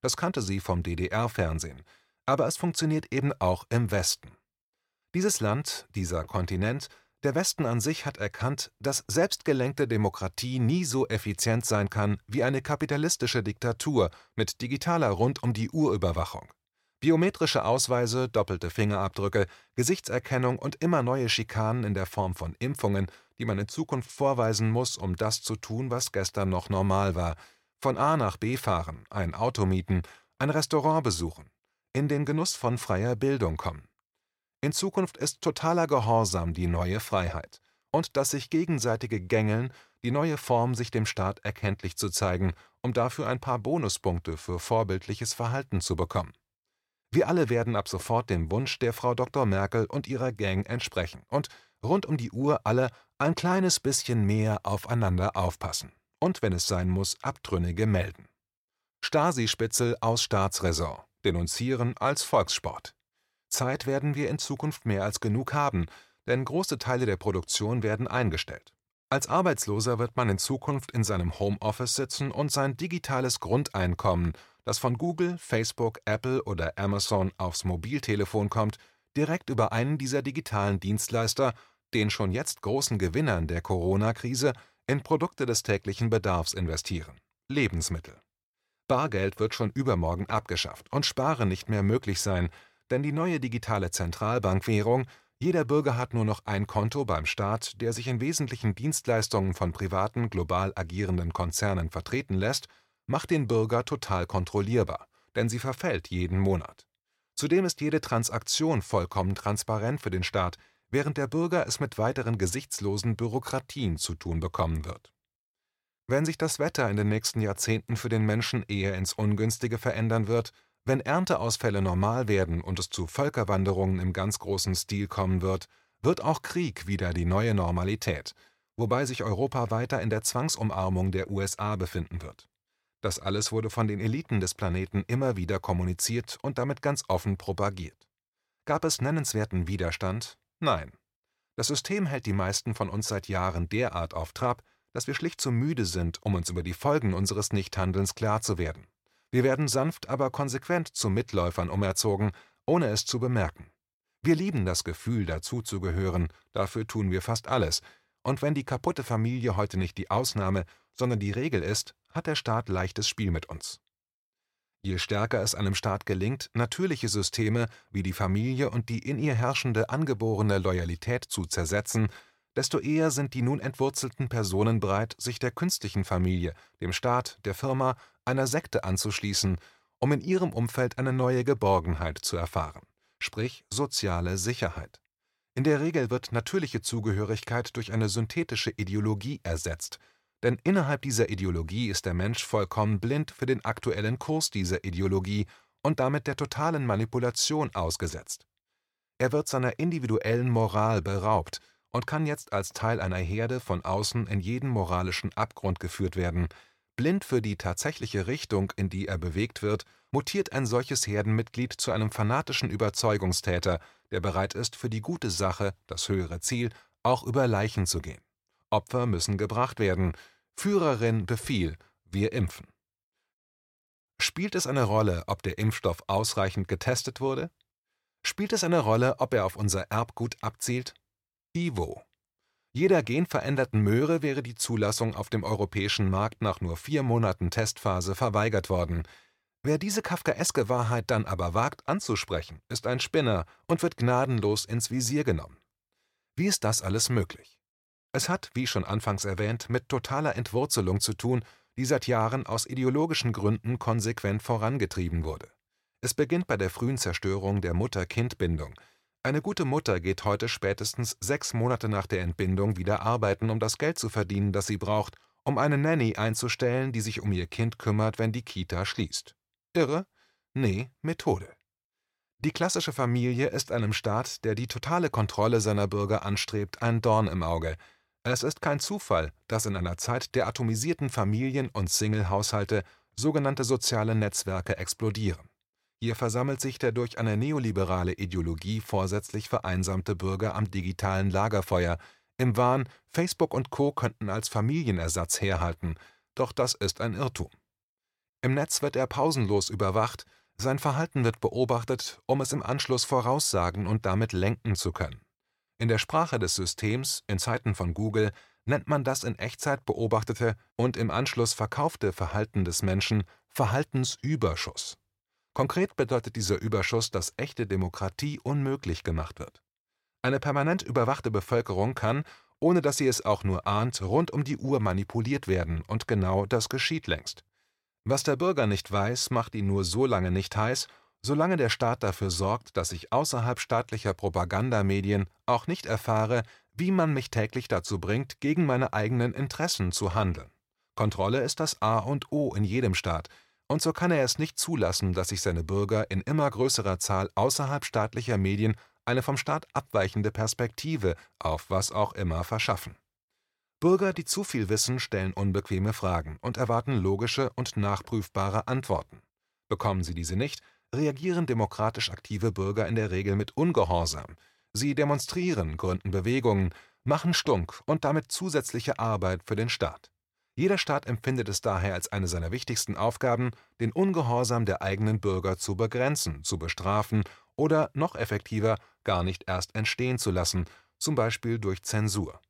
Das kannte sie vom DDR-Fernsehen. Aber es funktioniert eben auch im Westen. Dieses Land, dieser Kontinent, der Westen an sich hat erkannt, dass selbstgelenkte Demokratie nie so effizient sein kann wie eine kapitalistische Diktatur mit digitaler Rund-um-die-Uhr-Überwachung. Biometrische Ausweise, doppelte Fingerabdrücke, Gesichtserkennung und immer neue Schikanen in der Form von Impfungen, die man in Zukunft vorweisen muss, um das zu tun, was gestern noch normal war. Von A nach B fahren, ein Auto mieten, ein Restaurant besuchen, in den Genuss von freier Bildung kommen. In Zukunft ist totaler Gehorsam die neue Freiheit und das sich gegenseitige Gängeln die neue Form, sich dem Staat erkenntlich zu zeigen, um dafür ein paar Bonuspunkte für vorbildliches Verhalten zu bekommen. Wir alle werden ab sofort dem Wunsch der Frau Dr. Merkel und ihrer Gang entsprechen und rund um die Uhr alle ein kleines bisschen mehr aufeinander aufpassen und, wenn es sein muss, Abtrünnige melden. Stasi-Spitzel aus Staatsräson denunzieren als Volkssport. Zeit werden wir in Zukunft mehr als genug haben, denn große Teile der Produktion werden eingestellt. Als Arbeitsloser wird man in Zukunft in seinem Homeoffice sitzen und sein digitales Grundeinkommen, das von Google, Facebook, Apple oder Amazon aufs Mobiltelefon kommt, direkt über einen dieser digitalen Dienstleister, den schon jetzt großen Gewinnern der Corona-Krise, in Produkte des täglichen Bedarfs investieren. Lebensmittel. Bargeld wird schon übermorgen abgeschafft und Sparen nicht mehr möglich sein, denn die neue digitale Zentralbankwährung jeder Bürger hat nur noch ein Konto beim Staat, der sich in wesentlichen Dienstleistungen von privaten, global agierenden Konzernen vertreten lässt, macht den Bürger total kontrollierbar, denn sie verfällt jeden Monat. Zudem ist jede Transaktion vollkommen transparent für den Staat, während der Bürger es mit weiteren gesichtslosen Bürokratien zu tun bekommen wird. Wenn sich das Wetter in den nächsten Jahrzehnten für den Menschen eher ins Ungünstige verändern wird, wenn Ernteausfälle normal werden und es zu Völkerwanderungen im ganz großen Stil kommen wird, wird auch Krieg wieder die neue Normalität, wobei sich Europa weiter in der Zwangsumarmung der USA befinden wird. Das alles wurde von den Eliten des Planeten immer wieder kommuniziert und damit ganz offen propagiert. Gab es nennenswerten Widerstand? Nein. Das System hält die meisten von uns seit Jahren derart auf Trab, dass wir schlicht zu müde sind, um uns über die Folgen unseres Nichthandelns klar zu werden. Wir werden sanft, aber konsequent zu Mitläufern umerzogen, ohne es zu bemerken. Wir lieben das Gefühl, dazuzugehören, dafür tun wir fast alles, und wenn die kaputte Familie heute nicht die Ausnahme, sondern die Regel ist, hat der Staat leichtes Spiel mit uns. Je stärker es einem Staat gelingt, natürliche Systeme wie die Familie und die in ihr herrschende angeborene Loyalität zu zersetzen, desto eher sind die nun entwurzelten Personen bereit, sich der künstlichen Familie, dem Staat, der Firma, einer Sekte anzuschließen, um in ihrem Umfeld eine neue Geborgenheit zu erfahren, sprich soziale Sicherheit. In der Regel wird natürliche Zugehörigkeit durch eine synthetische Ideologie ersetzt, denn innerhalb dieser Ideologie ist der Mensch vollkommen blind für den aktuellen Kurs dieser Ideologie und damit der totalen Manipulation ausgesetzt. Er wird seiner individuellen Moral beraubt und kann jetzt als Teil einer Herde von außen in jeden moralischen Abgrund geführt werden. Blind für die tatsächliche Richtung, in die er bewegt wird, mutiert ein solches Herdenmitglied zu einem fanatischen Überzeugungstäter, der bereit ist, für die gute Sache, das höhere Ziel, auch über Leichen zu gehen. Opfer müssen gebracht werden. Führerin Befehl, wir impfen. Spielt es eine Rolle, ob der Impfstoff ausreichend getestet wurde? Spielt es eine Rolle, ob er auf unser Erbgut abzielt? Ivo. Jeder genveränderten Möhre wäre die Zulassung auf dem europäischen Markt nach nur vier Monaten Testphase verweigert worden. Wer diese kafkaeske Wahrheit dann aber wagt anzusprechen, ist ein Spinner und wird gnadenlos ins Visier genommen. Wie ist das alles möglich? Es hat, wie schon anfangs erwähnt, mit totaler Entwurzelung zu tun, die seit Jahren aus ideologischen Gründen konsequent vorangetrieben wurde. Es beginnt bei der frühen Zerstörung der Mutter-Kind-Bindung – eine gute Mutter geht heute spätestens sechs Monate nach der Entbindung wieder arbeiten, um das Geld zu verdienen, das sie braucht, um eine Nanny einzustellen, die sich um ihr Kind kümmert, wenn die Kita schließt. Irre? Nee, Methode. Die klassische Familie ist einem Staat, der die totale Kontrolle seiner Bürger anstrebt, ein Dorn im Auge. Es ist kein Zufall, dass in einer Zeit der atomisierten Familien und Single-Haushalte sogenannte soziale Netzwerke explodieren. Hier versammelt sich der durch eine neoliberale Ideologie vorsätzlich vereinsamte Bürger am digitalen Lagerfeuer, im Wahn, Facebook und Co. könnten als Familienersatz herhalten, doch das ist ein Irrtum. Im Netz wird er pausenlos überwacht, sein Verhalten wird beobachtet, um es im Anschluss voraussagen und damit lenken zu können. In der Sprache des Systems, in Zeiten von Google, nennt man das in Echtzeit beobachtete und im Anschluss verkaufte Verhalten des Menschen Verhaltensüberschuss. Konkret bedeutet dieser Überschuss, dass echte Demokratie unmöglich gemacht wird. Eine permanent überwachte Bevölkerung kann, ohne dass sie es auch nur ahnt, rund um die Uhr manipuliert werden, und genau das geschieht längst. Was der Bürger nicht weiß, macht ihn nur so lange nicht heiß, solange der Staat dafür sorgt, dass ich außerhalb staatlicher Propagandamedien auch nicht erfahre, wie man mich täglich dazu bringt, gegen meine eigenen Interessen zu handeln. Kontrolle ist das A und O in jedem Staat, und so kann er es nicht zulassen, dass sich seine Bürger in immer größerer Zahl außerhalb staatlicher Medien eine vom Staat abweichende Perspektive auf was auch immer verschaffen. Bürger, die zu viel wissen, stellen unbequeme Fragen und erwarten logische und nachprüfbare Antworten. Bekommen sie diese nicht, reagieren demokratisch aktive Bürger in der Regel mit Ungehorsam. Sie demonstrieren, gründen Bewegungen, machen Stunk und damit zusätzliche Arbeit für den Staat. Jeder Staat empfindet es daher als eine seiner wichtigsten Aufgaben, den Ungehorsam der eigenen Bürger zu begrenzen, zu bestrafen oder, noch effektiver, gar nicht erst entstehen zu lassen, zum Beispiel durch Zensur.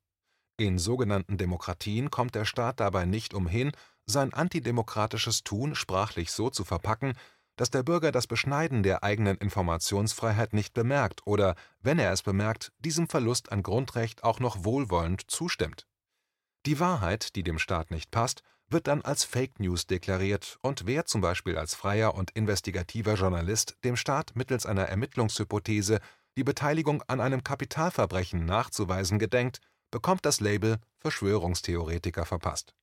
In sogenannten Demokratien kommt der Staat dabei nicht umhin, sein antidemokratisches Tun sprachlich so zu verpacken, dass der Bürger das Beschneiden der eigenen Informationsfreiheit nicht bemerkt oder, wenn er es bemerkt, diesem Verlust an Grundrecht auch noch wohlwollend zustimmt die Wahrheit, die dem Staat nicht passt, wird dann als Fake News deklariert, und wer zum Beispiel als freier und investigativer Journalist dem Staat mittels einer Ermittlungshypothese die Beteiligung an einem Kapitalverbrechen nachzuweisen gedenkt, bekommt das Label Verschwörungstheoretiker verpasst.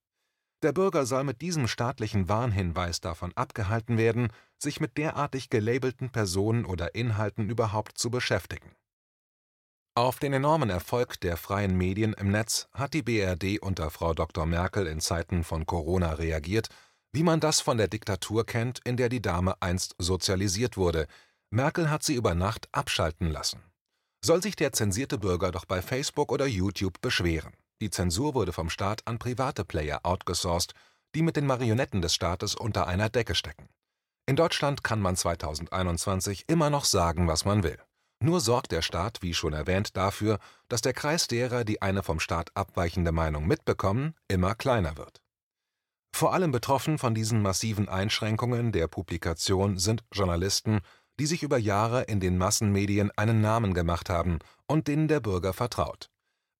Der Bürger soll mit diesem staatlichen Warnhinweis davon abgehalten werden, sich mit derartig gelabelten Personen oder Inhalten überhaupt zu beschäftigen auf den enormen Erfolg der freien Medien im Netz hat die BRD unter Frau Dr. Merkel in Zeiten von Corona reagiert, wie man das von der Diktatur kennt, in der die Dame einst sozialisiert wurde. Merkel hat sie über Nacht abschalten lassen. Soll sich der zensierte Bürger doch bei Facebook oder YouTube beschweren. die Zensur wurde vom Staat an private Player outgesourced, die mit den Marionetten des Staates unter einer Decke stecken. In Deutschland kann man 2021 immer noch sagen, was man will. Nur sorgt der Staat, wie schon erwähnt, dafür, dass der Kreis derer, die eine vom Staat abweichende Meinung mitbekommen, immer kleiner wird. Vor allem betroffen von diesen massiven Einschränkungen der Publikation sind Journalisten, die sich über Jahre in den Massenmedien einen Namen gemacht haben und denen der Bürger vertraut.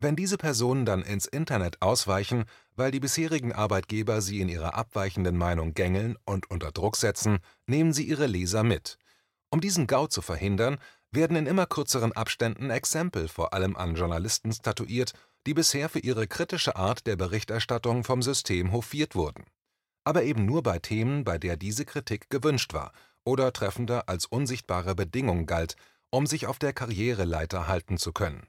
Wenn diese Personen dann ins Internet ausweichen, weil die bisherigen Arbeitgeber sie in ihrer abweichenden Meinung gängeln und unter Druck setzen, nehmen sie ihre Leser mit. Um diesen Gau zu verhindern, werden in immer kürzeren Abständen Exempel vor allem an Journalisten statuiert, die bisher für ihre kritische Art der Berichterstattung vom System hofiert wurden. Aber eben nur bei Themen, bei der diese Kritik gewünscht war oder treffender als unsichtbare Bedingung galt, um sich auf der Karriereleiter halten zu können.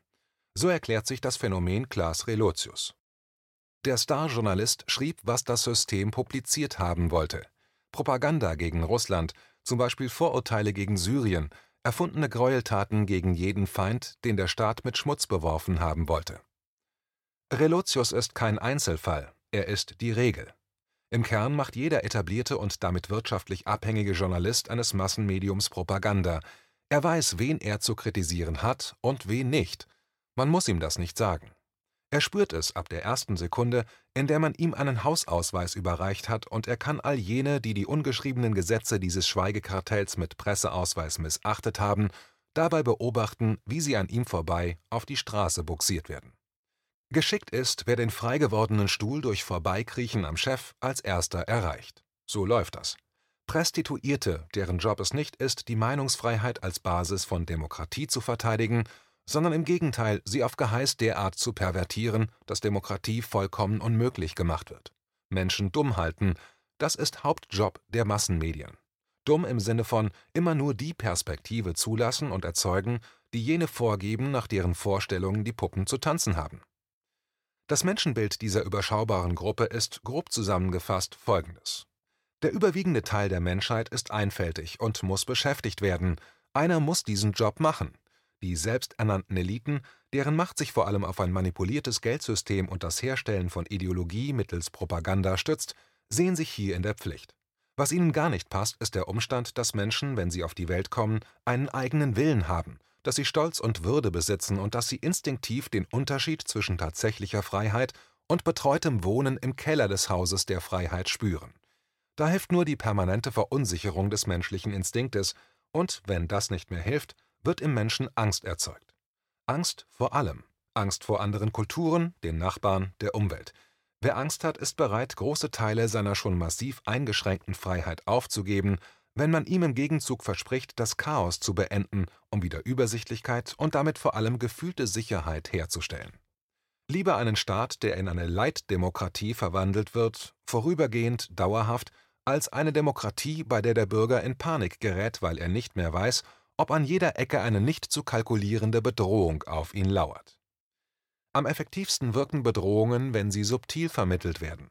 So erklärt sich das Phänomen Klaas Relotius. Der Starjournalist schrieb, was das System publiziert haben wollte. Propaganda gegen Russland, zum Beispiel Vorurteile gegen Syrien, erfundene Gräueltaten gegen jeden Feind, den der Staat mit Schmutz beworfen haben wollte. Relotius ist kein Einzelfall, er ist die Regel. Im Kern macht jeder etablierte und damit wirtschaftlich abhängige Journalist eines Massenmediums Propaganda. Er weiß, wen er zu kritisieren hat und wen nicht. Man muss ihm das nicht sagen. Er spürt es ab der ersten Sekunde, in der man ihm einen Hausausweis überreicht hat, und er kann all jene, die die ungeschriebenen Gesetze dieses Schweigekartells mit Presseausweis missachtet haben, dabei beobachten, wie sie an ihm vorbei auf die Straße buxiert werden. Geschickt ist, wer den frei gewordenen Stuhl durch Vorbeikriechen am Chef als erster erreicht. So läuft das. Prestituierte, deren Job es nicht ist, die Meinungsfreiheit als Basis von Demokratie zu verteidigen, sondern im Gegenteil sie auf Geheiß derart zu pervertieren, dass Demokratie vollkommen unmöglich gemacht wird. Menschen dumm halten, das ist Hauptjob der Massenmedien. Dumm im Sinne von immer nur die Perspektive zulassen und erzeugen, die jene vorgeben, nach deren Vorstellungen die Puppen zu tanzen haben. Das Menschenbild dieser überschaubaren Gruppe ist, grob zusammengefasst, folgendes: Der überwiegende Teil der Menschheit ist einfältig und muss beschäftigt werden, einer muss diesen Job machen. Die selbsternannten Eliten, deren Macht sich vor allem auf ein manipuliertes Geldsystem und das Herstellen von Ideologie mittels Propaganda stützt, sehen sich hier in der Pflicht. Was ihnen gar nicht passt, ist der Umstand, dass Menschen, wenn sie auf die Welt kommen, einen eigenen Willen haben dass sie Stolz und Würde besitzen und dass sie instinktiv den Unterschied zwischen tatsächlicher Freiheit und betreutem Wohnen im Keller des Hauses der Freiheit spüren. Da hilft nur die permanente Verunsicherung des menschlichen Instinktes, und wenn das nicht mehr hilft, wird im Menschen Angst erzeugt. Angst vor allem. Angst vor anderen Kulturen, den Nachbarn, der Umwelt. Wer Angst hat, ist bereit, große Teile seiner schon massiv eingeschränkten Freiheit aufzugeben, wenn man ihm im Gegenzug verspricht, das Chaos zu beenden, um wieder Übersichtlichkeit und damit vor allem gefühlte Sicherheit herzustellen. Lieber einen Staat, der in eine Leitdemokratie verwandelt wird, vorübergehend, dauerhaft, als eine Demokratie, bei der der Bürger in Panik gerät, weil er nicht mehr weiß, ob an jeder Ecke eine nicht zu kalkulierende Bedrohung auf ihn lauert. Am effektivsten wirken Bedrohungen, wenn sie subtil vermittelt werden.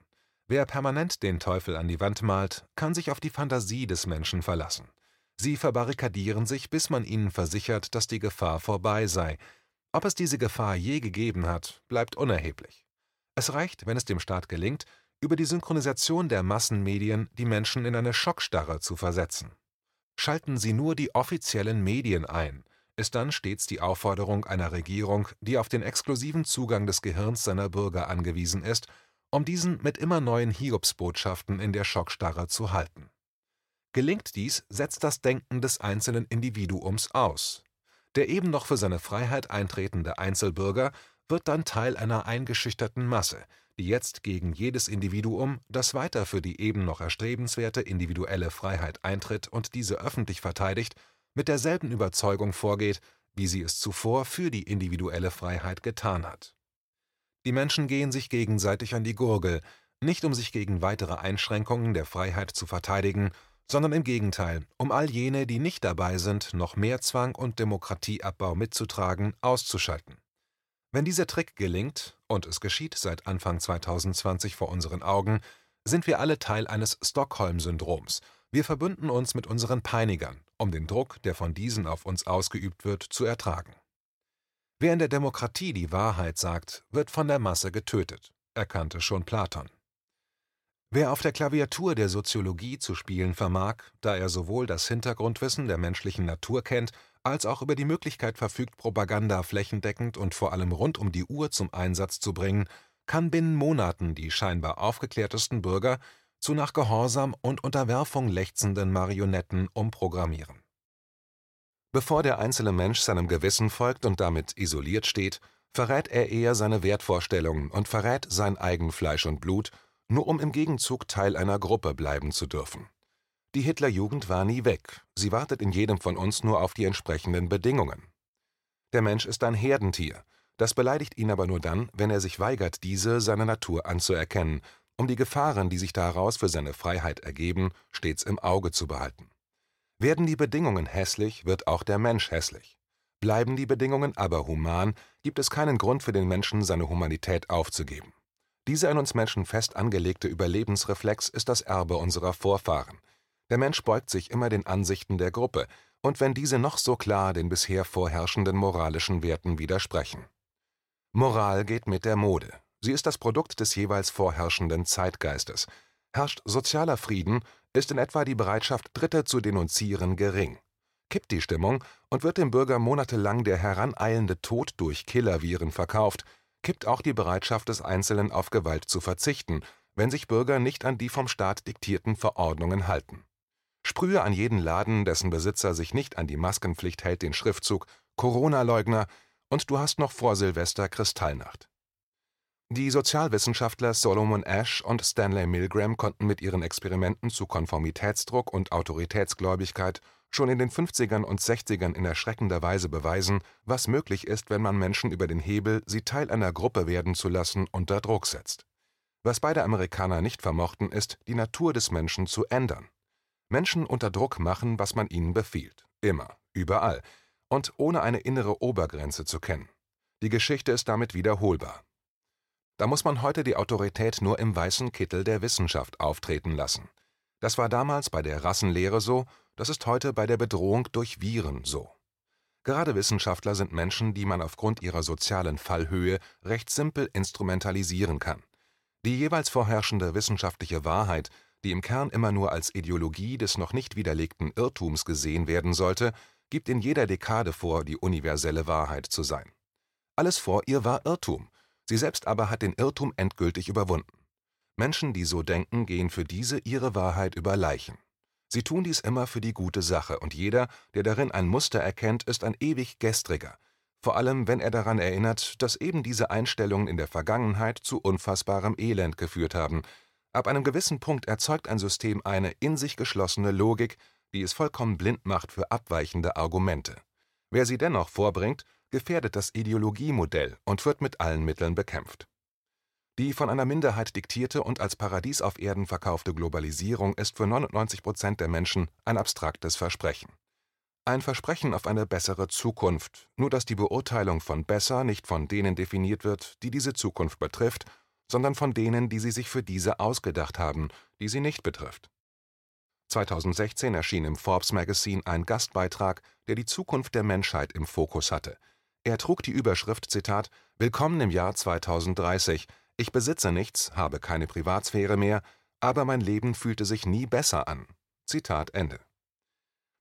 Wer permanent den Teufel an die Wand malt, kann sich auf die Fantasie des Menschen verlassen. Sie verbarrikadieren sich, bis man ihnen versichert, dass die Gefahr vorbei sei. Ob es diese Gefahr je gegeben hat, bleibt unerheblich. Es reicht, wenn es dem Staat gelingt, über die Synchronisation der Massenmedien die Menschen in eine Schockstarre zu versetzen. Schalten Sie nur die offiziellen Medien ein, ist dann stets die Aufforderung einer Regierung, die auf den exklusiven Zugang des Gehirns seiner Bürger angewiesen ist um diesen mit immer neuen Hiobsbotschaften in der Schockstarre zu halten. Gelingt dies, setzt das Denken des einzelnen Individuums aus. Der eben noch für seine Freiheit eintretende Einzelbürger wird dann Teil einer eingeschüchterten Masse, die jetzt gegen jedes Individuum, das weiter für die eben noch erstrebenswerte individuelle Freiheit eintritt und diese öffentlich verteidigt, mit derselben Überzeugung vorgeht, wie sie es zuvor für die individuelle Freiheit getan hat die Menschen gehen sich gegenseitig an die Gurgel, nicht um sich gegen weitere Einschränkungen der Freiheit zu verteidigen, sondern im Gegenteil, um all jene, die nicht dabei sind, noch mehr Zwang und Demokratieabbau mitzutragen, auszuschalten. Wenn dieser Trick gelingt, und es geschieht seit Anfang 2020 vor unseren Augen, sind wir alle Teil eines Stockholm-Syndroms. Wir verbünden uns mit unseren Peinigern, um den Druck, der von diesen auf uns ausgeübt wird, zu ertragen. Wer in der Demokratie die Wahrheit sagt, wird von der Masse getötet, erkannte schon Platon. Wer auf der Klaviatur der Soziologie zu spielen vermag, da er sowohl das Hintergrundwissen der menschlichen Natur kennt, als auch über die Möglichkeit verfügt, Propaganda flächendeckend und vor allem rund um die Uhr zum Einsatz zu bringen, kann binnen Monaten die scheinbar aufgeklärtesten Bürger zu nach Gehorsam und Unterwerfung lechzenden Marionetten umprogrammieren. Bevor der einzelne Mensch seinem Gewissen folgt und damit isoliert steht, verrät er eher seine Wertvorstellungen und verrät sein eigen Fleisch und Blut, nur um im Gegenzug Teil einer Gruppe bleiben zu dürfen. Die Hitlerjugend war nie weg, sie wartet in jedem von uns nur auf die entsprechenden Bedingungen. Der Mensch ist ein Herdentier, das beleidigt ihn aber nur dann, wenn er sich weigert, diese seine Natur anzuerkennen, um die Gefahren, die sich daraus für seine Freiheit ergeben, stets im Auge zu behalten. Werden die Bedingungen hässlich, wird auch der Mensch hässlich. Bleiben die Bedingungen aber human, gibt es keinen Grund für den Menschen, seine Humanität aufzugeben. Dieser in uns Menschen fest angelegte Überlebensreflex ist das Erbe unserer Vorfahren. Der Mensch beugt sich immer den Ansichten der Gruppe, und wenn diese noch so klar den bisher vorherrschenden moralischen Werten widersprechen. Moral geht mit der Mode. Sie ist das Produkt des jeweils vorherrschenden Zeitgeistes. Herrscht sozialer Frieden, ist in etwa die Bereitschaft, Dritte zu denunzieren, gering. Kippt die Stimmung und wird dem Bürger monatelang der heraneilende Tod durch Killerviren verkauft, kippt auch die Bereitschaft des Einzelnen auf Gewalt zu verzichten, wenn sich Bürger nicht an die vom Staat diktierten Verordnungen halten. Sprühe an jeden Laden, dessen Besitzer sich nicht an die Maskenpflicht hält, den Schriftzug Corona-Leugner und du hast noch vor Silvester Kristallnacht. Die Sozialwissenschaftler Solomon Ash und Stanley Milgram konnten mit ihren Experimenten zu Konformitätsdruck und Autoritätsgläubigkeit schon in den 50ern und 60ern in erschreckender Weise beweisen, was möglich ist, wenn man Menschen über den Hebel, sie Teil einer Gruppe werden zu lassen, unter Druck setzt. Was beide Amerikaner nicht vermochten, ist, die Natur des Menschen zu ändern. Menschen unter Druck machen, was man ihnen befiehlt. Immer, überall. Und ohne eine innere Obergrenze zu kennen. Die Geschichte ist damit wiederholbar. Da muss man heute die Autorität nur im weißen Kittel der Wissenschaft auftreten lassen. Das war damals bei der Rassenlehre so, das ist heute bei der Bedrohung durch Viren so. Gerade Wissenschaftler sind Menschen, die man aufgrund ihrer sozialen Fallhöhe recht simpel instrumentalisieren kann. Die jeweils vorherrschende wissenschaftliche Wahrheit, die im Kern immer nur als Ideologie des noch nicht widerlegten Irrtums gesehen werden sollte, gibt in jeder Dekade vor, die universelle Wahrheit zu sein. Alles vor ihr war Irrtum, Sie selbst aber hat den Irrtum endgültig überwunden. Menschen, die so denken, gehen für diese ihre Wahrheit über Leichen. Sie tun dies immer für die gute Sache, und jeder, der darin ein Muster erkennt, ist ein ewig gestriger, vor allem wenn er daran erinnert, dass eben diese Einstellungen in der Vergangenheit zu unfassbarem Elend geführt haben. Ab einem gewissen Punkt erzeugt ein System eine in sich geschlossene Logik, die es vollkommen blind macht für abweichende Argumente. Wer sie dennoch vorbringt, gefährdet das Ideologiemodell und wird mit allen Mitteln bekämpft. Die von einer Minderheit diktierte und als Paradies auf Erden verkaufte Globalisierung ist für 99 Prozent der Menschen ein abstraktes Versprechen. Ein Versprechen auf eine bessere Zukunft, nur dass die Beurteilung von besser nicht von denen definiert wird, die diese Zukunft betrifft, sondern von denen, die sie sich für diese ausgedacht haben, die sie nicht betrifft. 2016 erschien im Forbes Magazine ein Gastbeitrag, der die Zukunft der Menschheit im Fokus hatte – er trug die Überschrift Zitat Willkommen im Jahr 2030. Ich besitze nichts, habe keine Privatsphäre mehr, aber mein Leben fühlte sich nie besser an. Zitat Ende.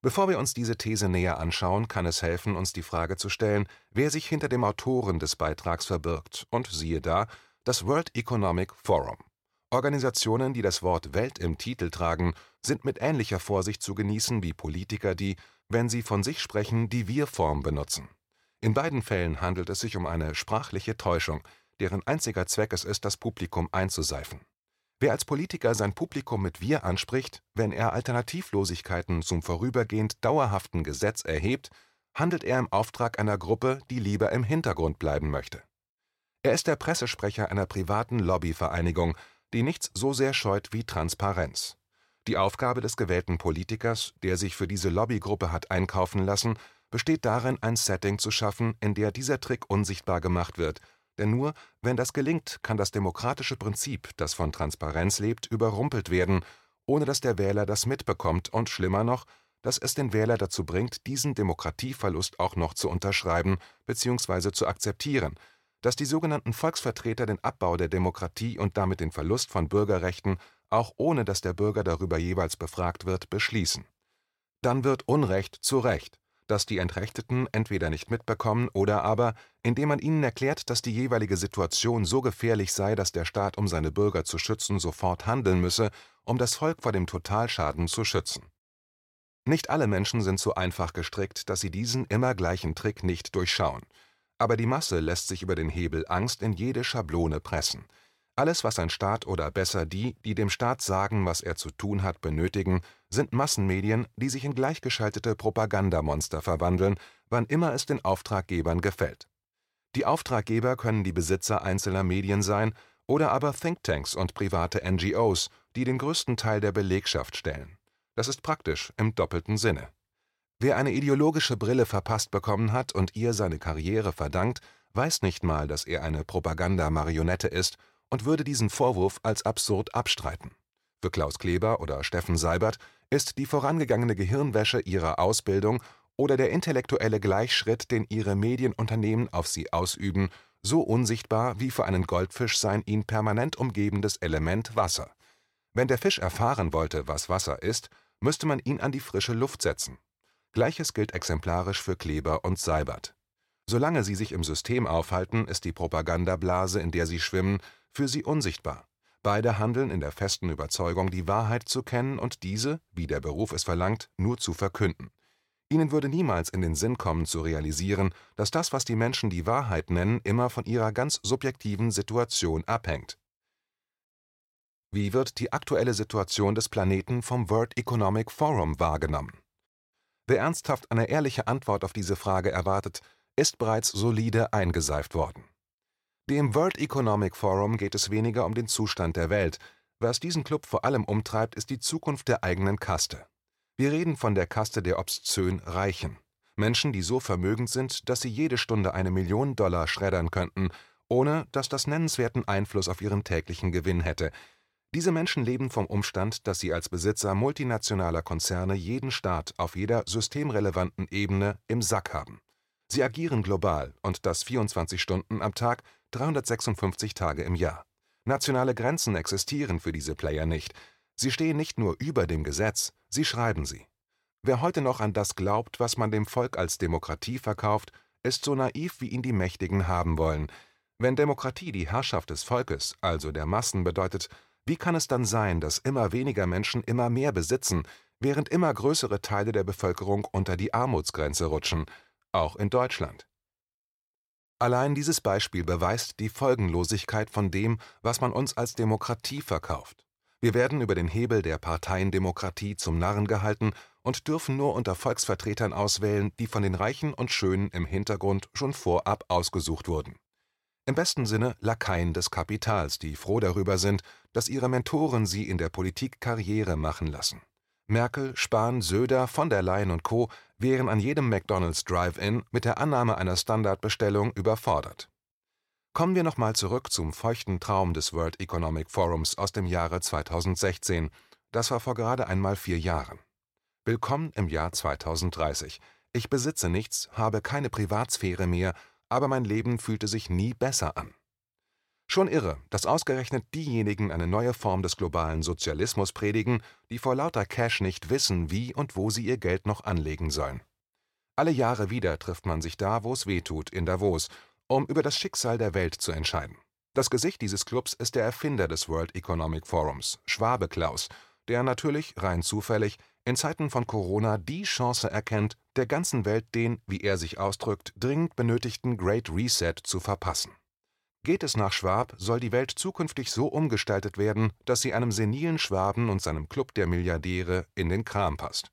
Bevor wir uns diese These näher anschauen, kann es helfen, uns die Frage zu stellen, wer sich hinter dem Autoren des Beitrags verbirgt, und siehe da, das World Economic Forum. Organisationen, die das Wort Welt im Titel tragen, sind mit ähnlicher Vorsicht zu genießen wie Politiker, die, wenn sie von sich sprechen, die Wir-Form benutzen. In beiden Fällen handelt es sich um eine sprachliche Täuschung, deren einziger Zweck es ist, das Publikum einzuseifen. Wer als Politiker sein Publikum mit Wir anspricht, wenn er Alternativlosigkeiten zum vorübergehend dauerhaften Gesetz erhebt, handelt er im Auftrag einer Gruppe, die lieber im Hintergrund bleiben möchte. Er ist der Pressesprecher einer privaten Lobbyvereinigung, die nichts so sehr scheut wie Transparenz. Die Aufgabe des gewählten Politikers, der sich für diese Lobbygruppe hat einkaufen lassen, besteht darin, ein Setting zu schaffen, in der dieser Trick unsichtbar gemacht wird, denn nur wenn das gelingt, kann das demokratische Prinzip, das von Transparenz lebt, überrumpelt werden, ohne dass der Wähler das mitbekommt und schlimmer noch, dass es den Wähler dazu bringt, diesen Demokratieverlust auch noch zu unterschreiben bzw. zu akzeptieren, dass die sogenannten Volksvertreter den Abbau der Demokratie und damit den Verlust von Bürgerrechten, auch ohne dass der Bürger darüber jeweils befragt wird, beschließen. Dann wird Unrecht zu Recht, das die Entrechteten entweder nicht mitbekommen oder aber, indem man ihnen erklärt, dass die jeweilige Situation so gefährlich sei, dass der Staat, um seine Bürger zu schützen, sofort handeln müsse, um das Volk vor dem Totalschaden zu schützen. Nicht alle Menschen sind so einfach gestrickt, dass sie diesen immer gleichen Trick nicht durchschauen aber die Masse lässt sich über den Hebel Angst in jede Schablone pressen. Alles, was ein Staat oder besser die, die dem Staat sagen, was er zu tun hat, benötigen, sind Massenmedien, die sich in gleichgeschaltete Propagandamonster verwandeln, wann immer es den Auftraggebern gefällt. Die Auftraggeber können die Besitzer einzelner Medien sein oder aber Thinktanks und private NGOs, die den größten Teil der Belegschaft stellen. Das ist praktisch im doppelten Sinne. Wer eine ideologische Brille verpasst bekommen hat und ihr seine Karriere verdankt, weiß nicht mal, dass er eine Propagandamarionette ist und würde diesen Vorwurf als absurd abstreiten. Für Klaus Kleber oder Steffen Seibert ist die vorangegangene Gehirnwäsche ihrer Ausbildung oder der intellektuelle Gleichschritt, den ihre Medienunternehmen auf sie ausüben, so unsichtbar wie für einen Goldfisch sein ihn permanent umgebendes Element Wasser. Wenn der Fisch erfahren wollte, was Wasser ist, müsste man ihn an die frische Luft setzen. Gleiches gilt exemplarisch für Kleber und Seibert. Solange sie sich im System aufhalten, ist die Propagandablase, in der sie schwimmen, für sie unsichtbar. Beide handeln in der festen Überzeugung, die Wahrheit zu kennen und diese, wie der Beruf es verlangt, nur zu verkünden. Ihnen würde niemals in den Sinn kommen zu realisieren, dass das, was die Menschen die Wahrheit nennen, immer von ihrer ganz subjektiven Situation abhängt. Wie wird die aktuelle Situation des Planeten vom World Economic Forum wahrgenommen? Wer ernsthaft eine ehrliche Antwort auf diese Frage erwartet, ist bereits solide eingeseift worden. Dem World Economic Forum geht es weniger um den Zustand der Welt. Was diesen Club vor allem umtreibt, ist die Zukunft der eigenen Kaste. Wir reden von der Kaste der obszön Reichen. Menschen, die so vermögend sind, dass sie jede Stunde eine Million Dollar schreddern könnten, ohne dass das nennenswerten Einfluss auf ihren täglichen Gewinn hätte, diese Menschen leben vom Umstand, dass sie als Besitzer multinationaler Konzerne jeden Staat auf jeder systemrelevanten Ebene im Sack haben. Sie agieren global und das 24 Stunden am Tag, 356 Tage im Jahr. Nationale Grenzen existieren für diese Player nicht. Sie stehen nicht nur über dem Gesetz, sie schreiben sie. Wer heute noch an das glaubt, was man dem Volk als Demokratie verkauft, ist so naiv, wie ihn die Mächtigen haben wollen. Wenn Demokratie die Herrschaft des Volkes, also der Massen, bedeutet, wie kann es dann sein, dass immer weniger Menschen immer mehr besitzen, während immer größere Teile der Bevölkerung unter die Armutsgrenze rutschen, auch in Deutschland? Allein dieses Beispiel beweist die Folgenlosigkeit von dem, was man uns als Demokratie verkauft. Wir werden über den Hebel der Parteiendemokratie zum Narren gehalten und dürfen nur unter Volksvertretern auswählen, die von den Reichen und Schönen im Hintergrund schon vorab ausgesucht wurden im besten Sinne Lakaien des Kapitals, die froh darüber sind, dass ihre Mentoren sie in der Politik Karriere machen lassen. Merkel, Spahn, Söder, von der Leyen und Co. wären an jedem McDonald's Drive-In mit der Annahme einer Standardbestellung überfordert. Kommen wir nochmal zurück zum feuchten Traum des World Economic Forums aus dem Jahre 2016. Das war vor gerade einmal vier Jahren. Willkommen im Jahr 2030. Ich besitze nichts, habe keine Privatsphäre mehr aber mein Leben fühlte sich nie besser an. Schon irre, dass ausgerechnet diejenigen eine neue Form des globalen Sozialismus predigen, die vor lauter Cash nicht wissen, wie und wo sie ihr Geld noch anlegen sollen. Alle Jahre wieder trifft man sich da, wo es weh tut, in Davos, um über das Schicksal der Welt zu entscheiden. Das Gesicht dieses Clubs ist der Erfinder des World Economic Forums, Schwabe Klaus, der natürlich, rein zufällig, in Zeiten von Corona die Chance erkennt, der ganzen Welt den, wie er sich ausdrückt, dringend benötigten Great Reset zu verpassen. Geht es nach Schwab, soll die Welt zukünftig so umgestaltet werden, dass sie einem senilen Schwaben und seinem Club der Milliardäre in den Kram passt.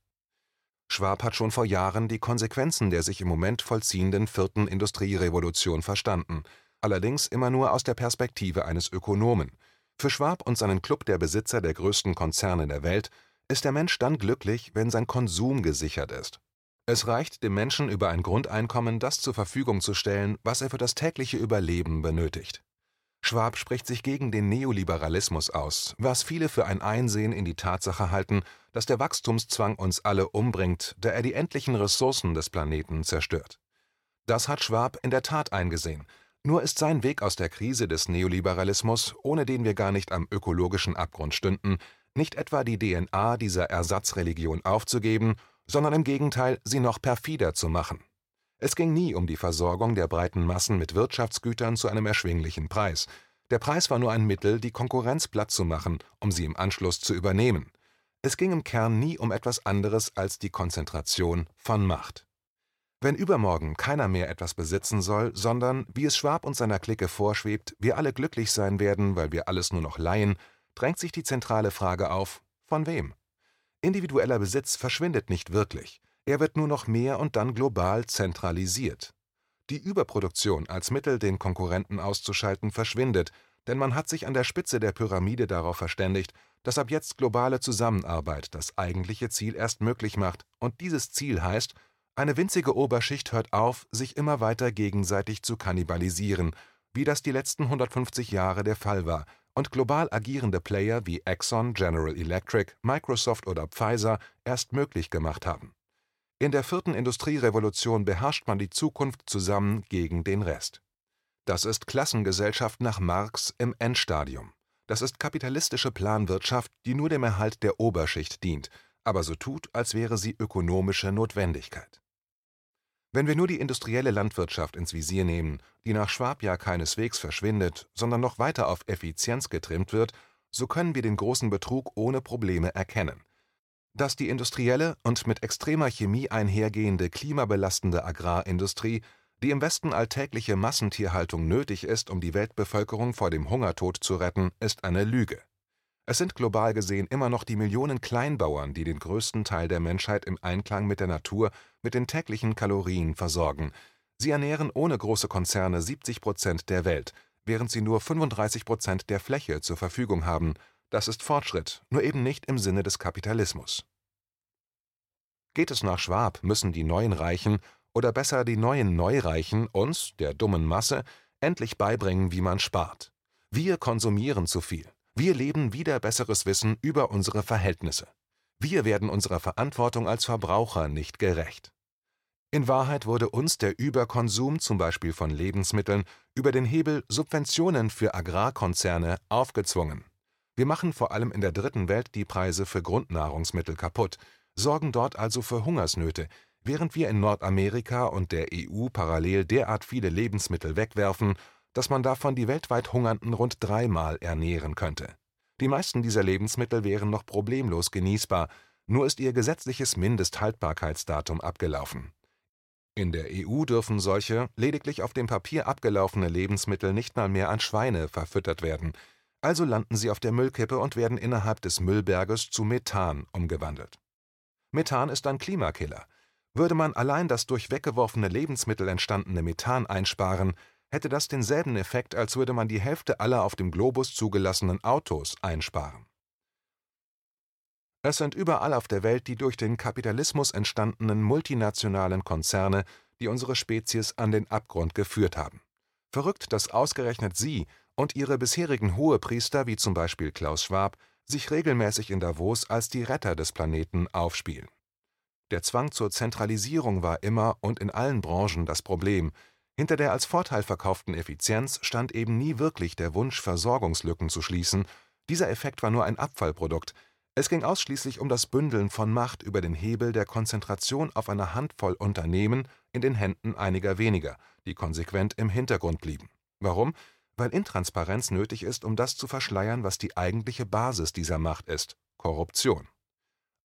Schwab hat schon vor Jahren die Konsequenzen der sich im Moment vollziehenden vierten Industrierevolution verstanden, allerdings immer nur aus der Perspektive eines Ökonomen. Für Schwab und seinen Club der Besitzer der größten Konzerne der Welt ist der Mensch dann glücklich, wenn sein Konsum gesichert ist. Es reicht dem Menschen über ein Grundeinkommen das zur Verfügung zu stellen, was er für das tägliche Überleben benötigt. Schwab spricht sich gegen den Neoliberalismus aus, was viele für ein Einsehen in die Tatsache halten, dass der Wachstumszwang uns alle umbringt, da er die endlichen Ressourcen des Planeten zerstört. Das hat Schwab in der Tat eingesehen, nur ist sein Weg aus der Krise des Neoliberalismus, ohne den wir gar nicht am ökologischen Abgrund stünden, nicht etwa die DNA dieser Ersatzreligion aufzugeben, sondern im Gegenteil sie noch perfider zu machen. Es ging nie um die Versorgung der breiten Massen mit Wirtschaftsgütern zu einem erschwinglichen Preis. Der Preis war nur ein Mittel, die Konkurrenz platt zu machen, um sie im Anschluss zu übernehmen. Es ging im Kern nie um etwas anderes als die Konzentration von Macht. Wenn übermorgen keiner mehr etwas besitzen soll, sondern, wie es Schwab und seiner Clique vorschwebt, wir alle glücklich sein werden, weil wir alles nur noch leihen, drängt sich die zentrale Frage auf: Von wem? Individueller Besitz verschwindet nicht wirklich, er wird nur noch mehr und dann global zentralisiert. Die Überproduktion als Mittel, den Konkurrenten auszuschalten, verschwindet, denn man hat sich an der Spitze der Pyramide darauf verständigt, dass ab jetzt globale Zusammenarbeit das eigentliche Ziel erst möglich macht, und dieses Ziel heißt, eine winzige Oberschicht hört auf, sich immer weiter gegenseitig zu kannibalisieren, wie das die letzten 150 Jahre der Fall war, und global agierende Player wie Exxon, General Electric, Microsoft oder Pfizer erst möglich gemacht haben. In der vierten Industrierevolution beherrscht man die Zukunft zusammen gegen den Rest. Das ist Klassengesellschaft nach Marx im Endstadium. Das ist kapitalistische Planwirtschaft, die nur dem Erhalt der Oberschicht dient, aber so tut, als wäre sie ökonomische Notwendigkeit. Wenn wir nur die industrielle Landwirtschaft ins Visier nehmen, die nach Schwab ja keineswegs verschwindet, sondern noch weiter auf Effizienz getrimmt wird, so können wir den großen Betrug ohne Probleme erkennen. Dass die industrielle und mit extremer Chemie einhergehende klimabelastende Agrarindustrie, die im Westen alltägliche Massentierhaltung nötig ist, um die Weltbevölkerung vor dem Hungertod zu retten, ist eine Lüge. Es sind global gesehen immer noch die Millionen Kleinbauern, die den größten Teil der Menschheit im Einklang mit der Natur mit den täglichen Kalorien versorgen. Sie ernähren ohne große Konzerne 70 Prozent der Welt, während sie nur 35 Prozent der Fläche zur Verfügung haben. Das ist Fortschritt, nur eben nicht im Sinne des Kapitalismus. Geht es nach Schwab, müssen die neuen Reichen oder besser die neuen Neureichen uns, der dummen Masse, endlich beibringen, wie man spart. Wir konsumieren zu viel. Wir leben wider besseres Wissen über unsere Verhältnisse. Wir werden unserer Verantwortung als Verbraucher nicht gerecht. In Wahrheit wurde uns der Überkonsum zum Beispiel von Lebensmitteln über den Hebel Subventionen für Agrarkonzerne aufgezwungen. Wir machen vor allem in der Dritten Welt die Preise für Grundnahrungsmittel kaputt, sorgen dort also für Hungersnöte, während wir in Nordamerika und der EU parallel derart viele Lebensmittel wegwerfen dass man davon die weltweit Hungernden rund dreimal ernähren könnte. Die meisten dieser Lebensmittel wären noch problemlos genießbar, nur ist ihr gesetzliches Mindesthaltbarkeitsdatum abgelaufen. In der EU dürfen solche, lediglich auf dem Papier abgelaufene Lebensmittel nicht mal mehr an Schweine verfüttert werden, also landen sie auf der Müllkippe und werden innerhalb des Müllberges zu Methan umgewandelt. Methan ist ein Klimakiller. Würde man allein das durch weggeworfene Lebensmittel entstandene Methan einsparen, hätte das denselben Effekt, als würde man die Hälfte aller auf dem Globus zugelassenen Autos einsparen. Es sind überall auf der Welt die durch den Kapitalismus entstandenen multinationalen Konzerne, die unsere Spezies an den Abgrund geführt haben. Verrückt, dass ausgerechnet sie und ihre bisherigen Hohepriester, wie zum Beispiel Klaus Schwab, sich regelmäßig in Davos als die Retter des Planeten aufspielen. Der Zwang zur Zentralisierung war immer und in allen Branchen das Problem, hinter der als Vorteil verkauften Effizienz stand eben nie wirklich der Wunsch, Versorgungslücken zu schließen, dieser Effekt war nur ein Abfallprodukt, es ging ausschließlich um das Bündeln von Macht über den Hebel der Konzentration auf einer Handvoll Unternehmen in den Händen einiger weniger, die konsequent im Hintergrund blieben. Warum? Weil Intransparenz nötig ist, um das zu verschleiern, was die eigentliche Basis dieser Macht ist Korruption.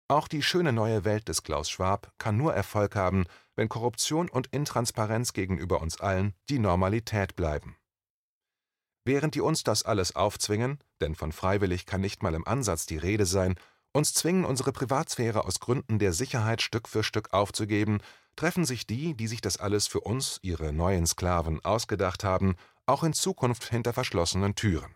Auch die schöne neue Welt des Klaus Schwab kann nur Erfolg haben, wenn Korruption und Intransparenz gegenüber uns allen die Normalität bleiben. Während die uns das alles aufzwingen, denn von freiwillig kann nicht mal im Ansatz die Rede sein, uns zwingen, unsere Privatsphäre aus Gründen der Sicherheit Stück für Stück aufzugeben, treffen sich die, die sich das alles für uns, ihre neuen Sklaven, ausgedacht haben, auch in Zukunft hinter verschlossenen Türen.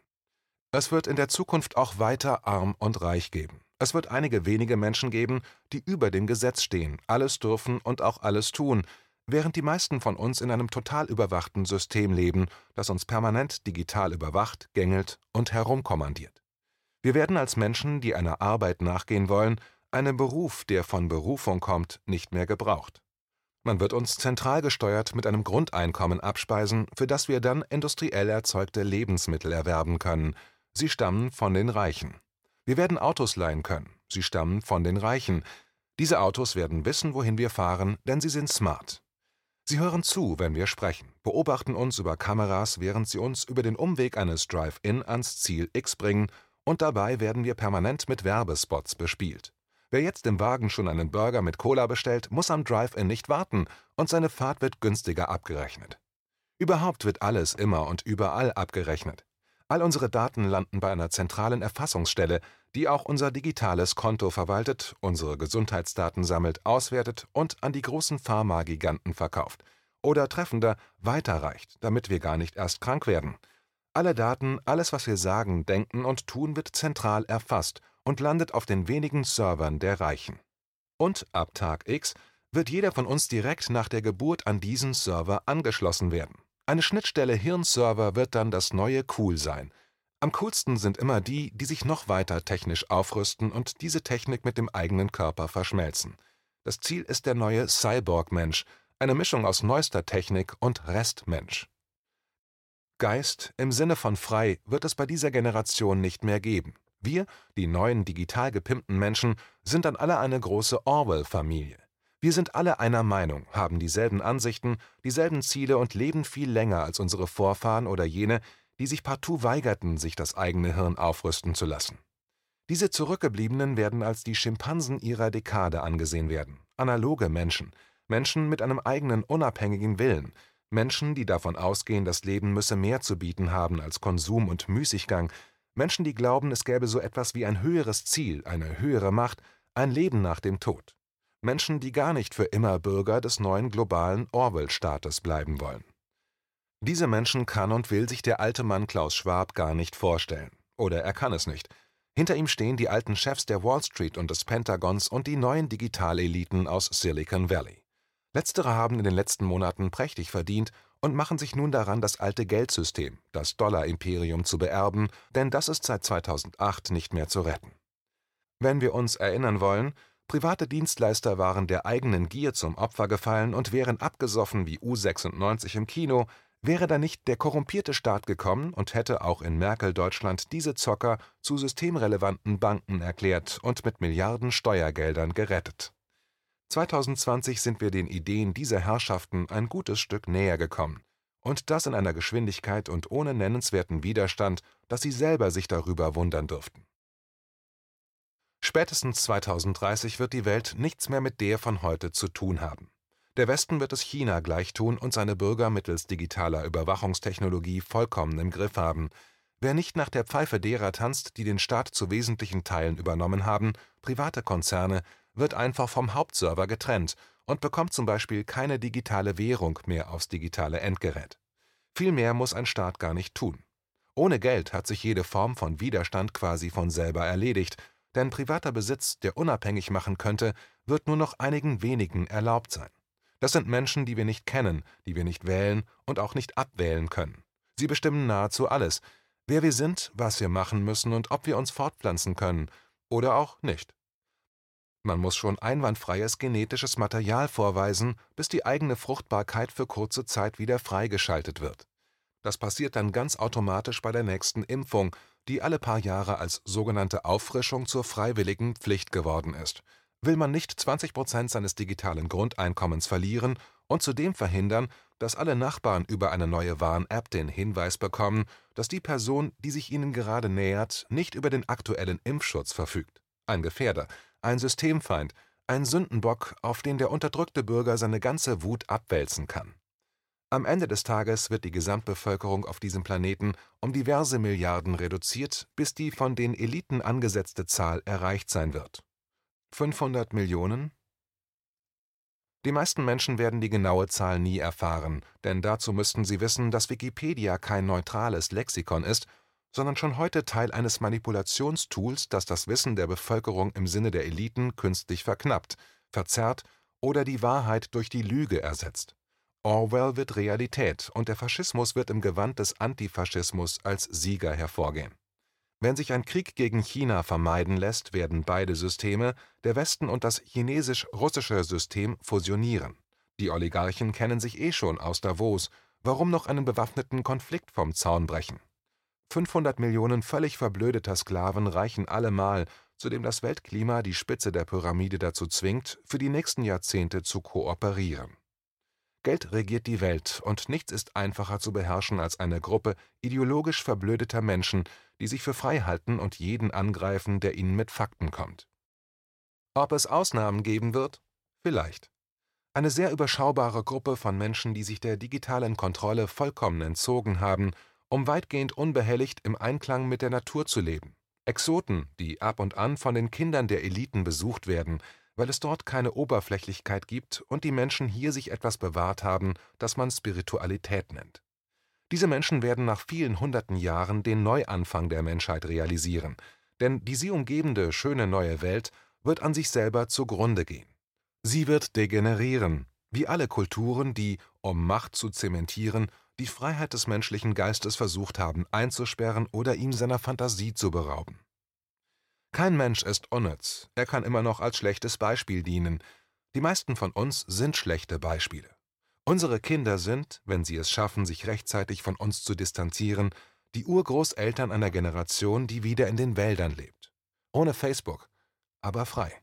Es wird in der Zukunft auch weiter arm und reich geben. Es wird einige wenige Menschen geben, die über dem Gesetz stehen, alles dürfen und auch alles tun, während die meisten von uns in einem total überwachten System leben, das uns permanent digital überwacht, gängelt und herumkommandiert. Wir werden als Menschen, die einer Arbeit nachgehen wollen, einem Beruf, der von Berufung kommt, nicht mehr gebraucht. Man wird uns zentral gesteuert mit einem Grundeinkommen abspeisen, für das wir dann industriell erzeugte Lebensmittel erwerben können. Sie stammen von den Reichen. Wir werden Autos leihen können. Sie stammen von den Reichen. Diese Autos werden wissen, wohin wir fahren, denn sie sind smart. Sie hören zu, wenn wir sprechen, beobachten uns über Kameras, während sie uns über den Umweg eines Drive-In ans Ziel X bringen, und dabei werden wir permanent mit Werbespots bespielt. Wer jetzt im Wagen schon einen Burger mit Cola bestellt, muss am Drive-In nicht warten und seine Fahrt wird günstiger abgerechnet. Überhaupt wird alles immer und überall abgerechnet. All unsere Daten landen bei einer zentralen Erfassungsstelle, die auch unser digitales Konto verwaltet, unsere Gesundheitsdaten sammelt, auswertet und an die großen Pharmagiganten verkauft. Oder treffender weiterreicht, damit wir gar nicht erst krank werden. Alle Daten, alles, was wir sagen, denken und tun, wird zentral erfasst und landet auf den wenigen Servern der Reichen. Und ab Tag X wird jeder von uns direkt nach der Geburt an diesen Server angeschlossen werden. Eine Schnittstelle Hirnserver wird dann das neue Cool sein. Am coolsten sind immer die, die sich noch weiter technisch aufrüsten und diese Technik mit dem eigenen Körper verschmelzen. Das Ziel ist der neue Cyborg-Mensch, eine Mischung aus neuester Technik und Restmensch. Geist im Sinne von frei wird es bei dieser Generation nicht mehr geben. Wir, die neuen digital gepimpten Menschen, sind dann alle eine große Orwell-Familie. Wir sind alle einer Meinung, haben dieselben Ansichten, dieselben Ziele und leben viel länger als unsere Vorfahren oder jene, die sich partout weigerten, sich das eigene Hirn aufrüsten zu lassen. Diese Zurückgebliebenen werden als die Schimpansen ihrer Dekade angesehen werden, analoge Menschen, Menschen mit einem eigenen unabhängigen Willen, Menschen, die davon ausgehen, das Leben müsse mehr zu bieten haben als Konsum und Müßiggang, Menschen, die glauben, es gäbe so etwas wie ein höheres Ziel, eine höhere Macht, ein Leben nach dem Tod. Menschen, die gar nicht für immer Bürger des neuen globalen Orwell-Staates bleiben wollen. Diese Menschen kann und will sich der alte Mann Klaus Schwab gar nicht vorstellen. Oder er kann es nicht. Hinter ihm stehen die alten Chefs der Wall Street und des Pentagons und die neuen Digitaleliten aus Silicon Valley. Letztere haben in den letzten Monaten prächtig verdient und machen sich nun daran, das alte Geldsystem, das Dollar-Imperium, zu beerben, denn das ist seit 2008 nicht mehr zu retten. Wenn wir uns erinnern wollen, Private Dienstleister waren der eigenen Gier zum Opfer gefallen und wären abgesoffen wie U96 im Kino, wäre da nicht der korrumpierte Staat gekommen und hätte auch in Merkel-Deutschland diese Zocker zu systemrelevanten Banken erklärt und mit Milliarden Steuergeldern gerettet. 2020 sind wir den Ideen dieser Herrschaften ein gutes Stück näher gekommen, und das in einer Geschwindigkeit und ohne nennenswerten Widerstand, dass sie selber sich darüber wundern dürften. Spätestens 2030 wird die Welt nichts mehr mit der von heute zu tun haben. Der Westen wird es China gleichtun und seine Bürger mittels digitaler Überwachungstechnologie vollkommen im Griff haben. Wer nicht nach der Pfeife derer tanzt, die den Staat zu wesentlichen Teilen übernommen haben, private Konzerne, wird einfach vom Hauptserver getrennt und bekommt zum Beispiel keine digitale Währung mehr aufs digitale Endgerät. Viel mehr muss ein Staat gar nicht tun. Ohne Geld hat sich jede Form von Widerstand quasi von selber erledigt denn privater Besitz, der unabhängig machen könnte, wird nur noch einigen wenigen erlaubt sein. Das sind Menschen, die wir nicht kennen, die wir nicht wählen und auch nicht abwählen können. Sie bestimmen nahezu alles, wer wir sind, was wir machen müssen und ob wir uns fortpflanzen können oder auch nicht. Man muss schon einwandfreies genetisches Material vorweisen, bis die eigene Fruchtbarkeit für kurze Zeit wieder freigeschaltet wird. Das passiert dann ganz automatisch bei der nächsten Impfung die alle paar Jahre als sogenannte Auffrischung zur freiwilligen Pflicht geworden ist. Will man nicht 20 Prozent seines digitalen Grundeinkommens verlieren und zudem verhindern, dass alle Nachbarn über eine neue Warn-App den Hinweis bekommen, dass die Person, die sich ihnen gerade nähert, nicht über den aktuellen Impfschutz verfügt. Ein Gefährder, ein Systemfeind, ein Sündenbock, auf den der unterdrückte Bürger seine ganze Wut abwälzen kann. Am Ende des Tages wird die Gesamtbevölkerung auf diesem Planeten um diverse Milliarden reduziert, bis die von den Eliten angesetzte Zahl erreicht sein wird. 500 Millionen? Die meisten Menschen werden die genaue Zahl nie erfahren, denn dazu müssten sie wissen, dass Wikipedia kein neutrales Lexikon ist, sondern schon heute Teil eines Manipulationstools, das das Wissen der Bevölkerung im Sinne der Eliten künstlich verknappt, verzerrt oder die Wahrheit durch die Lüge ersetzt. Orwell wird Realität und der Faschismus wird im Gewand des Antifaschismus als Sieger hervorgehen. Wenn sich ein Krieg gegen China vermeiden lässt, werden beide Systeme, der Westen und das chinesisch-russische System, fusionieren. Die Oligarchen kennen sich eh schon aus Davos, warum noch einen bewaffneten Konflikt vom Zaun brechen? 500 Millionen völlig verblödeter Sklaven reichen allemal, zudem das Weltklima die Spitze der Pyramide dazu zwingt, für die nächsten Jahrzehnte zu kooperieren. Geld regiert die Welt, und nichts ist einfacher zu beherrschen als eine Gruppe ideologisch verblödeter Menschen, die sich für frei halten und jeden angreifen, der ihnen mit Fakten kommt. Ob es Ausnahmen geben wird? Vielleicht. Eine sehr überschaubare Gruppe von Menschen, die sich der digitalen Kontrolle vollkommen entzogen haben, um weitgehend unbehelligt im Einklang mit der Natur zu leben. Exoten, die ab und an von den Kindern der Eliten besucht werden, weil es dort keine Oberflächlichkeit gibt und die Menschen hier sich etwas bewahrt haben, das man Spiritualität nennt. Diese Menschen werden nach vielen hunderten Jahren den Neuanfang der Menschheit realisieren, denn die sie umgebende schöne neue Welt wird an sich selber zugrunde gehen. Sie wird degenerieren, wie alle Kulturen, die, um Macht zu zementieren, die Freiheit des menschlichen Geistes versucht haben einzusperren oder ihm seiner Fantasie zu berauben. Kein Mensch ist unnütz, er kann immer noch als schlechtes Beispiel dienen. Die meisten von uns sind schlechte Beispiele. Unsere Kinder sind, wenn sie es schaffen, sich rechtzeitig von uns zu distanzieren, die Urgroßeltern einer Generation, die wieder in den Wäldern lebt. Ohne Facebook, aber frei.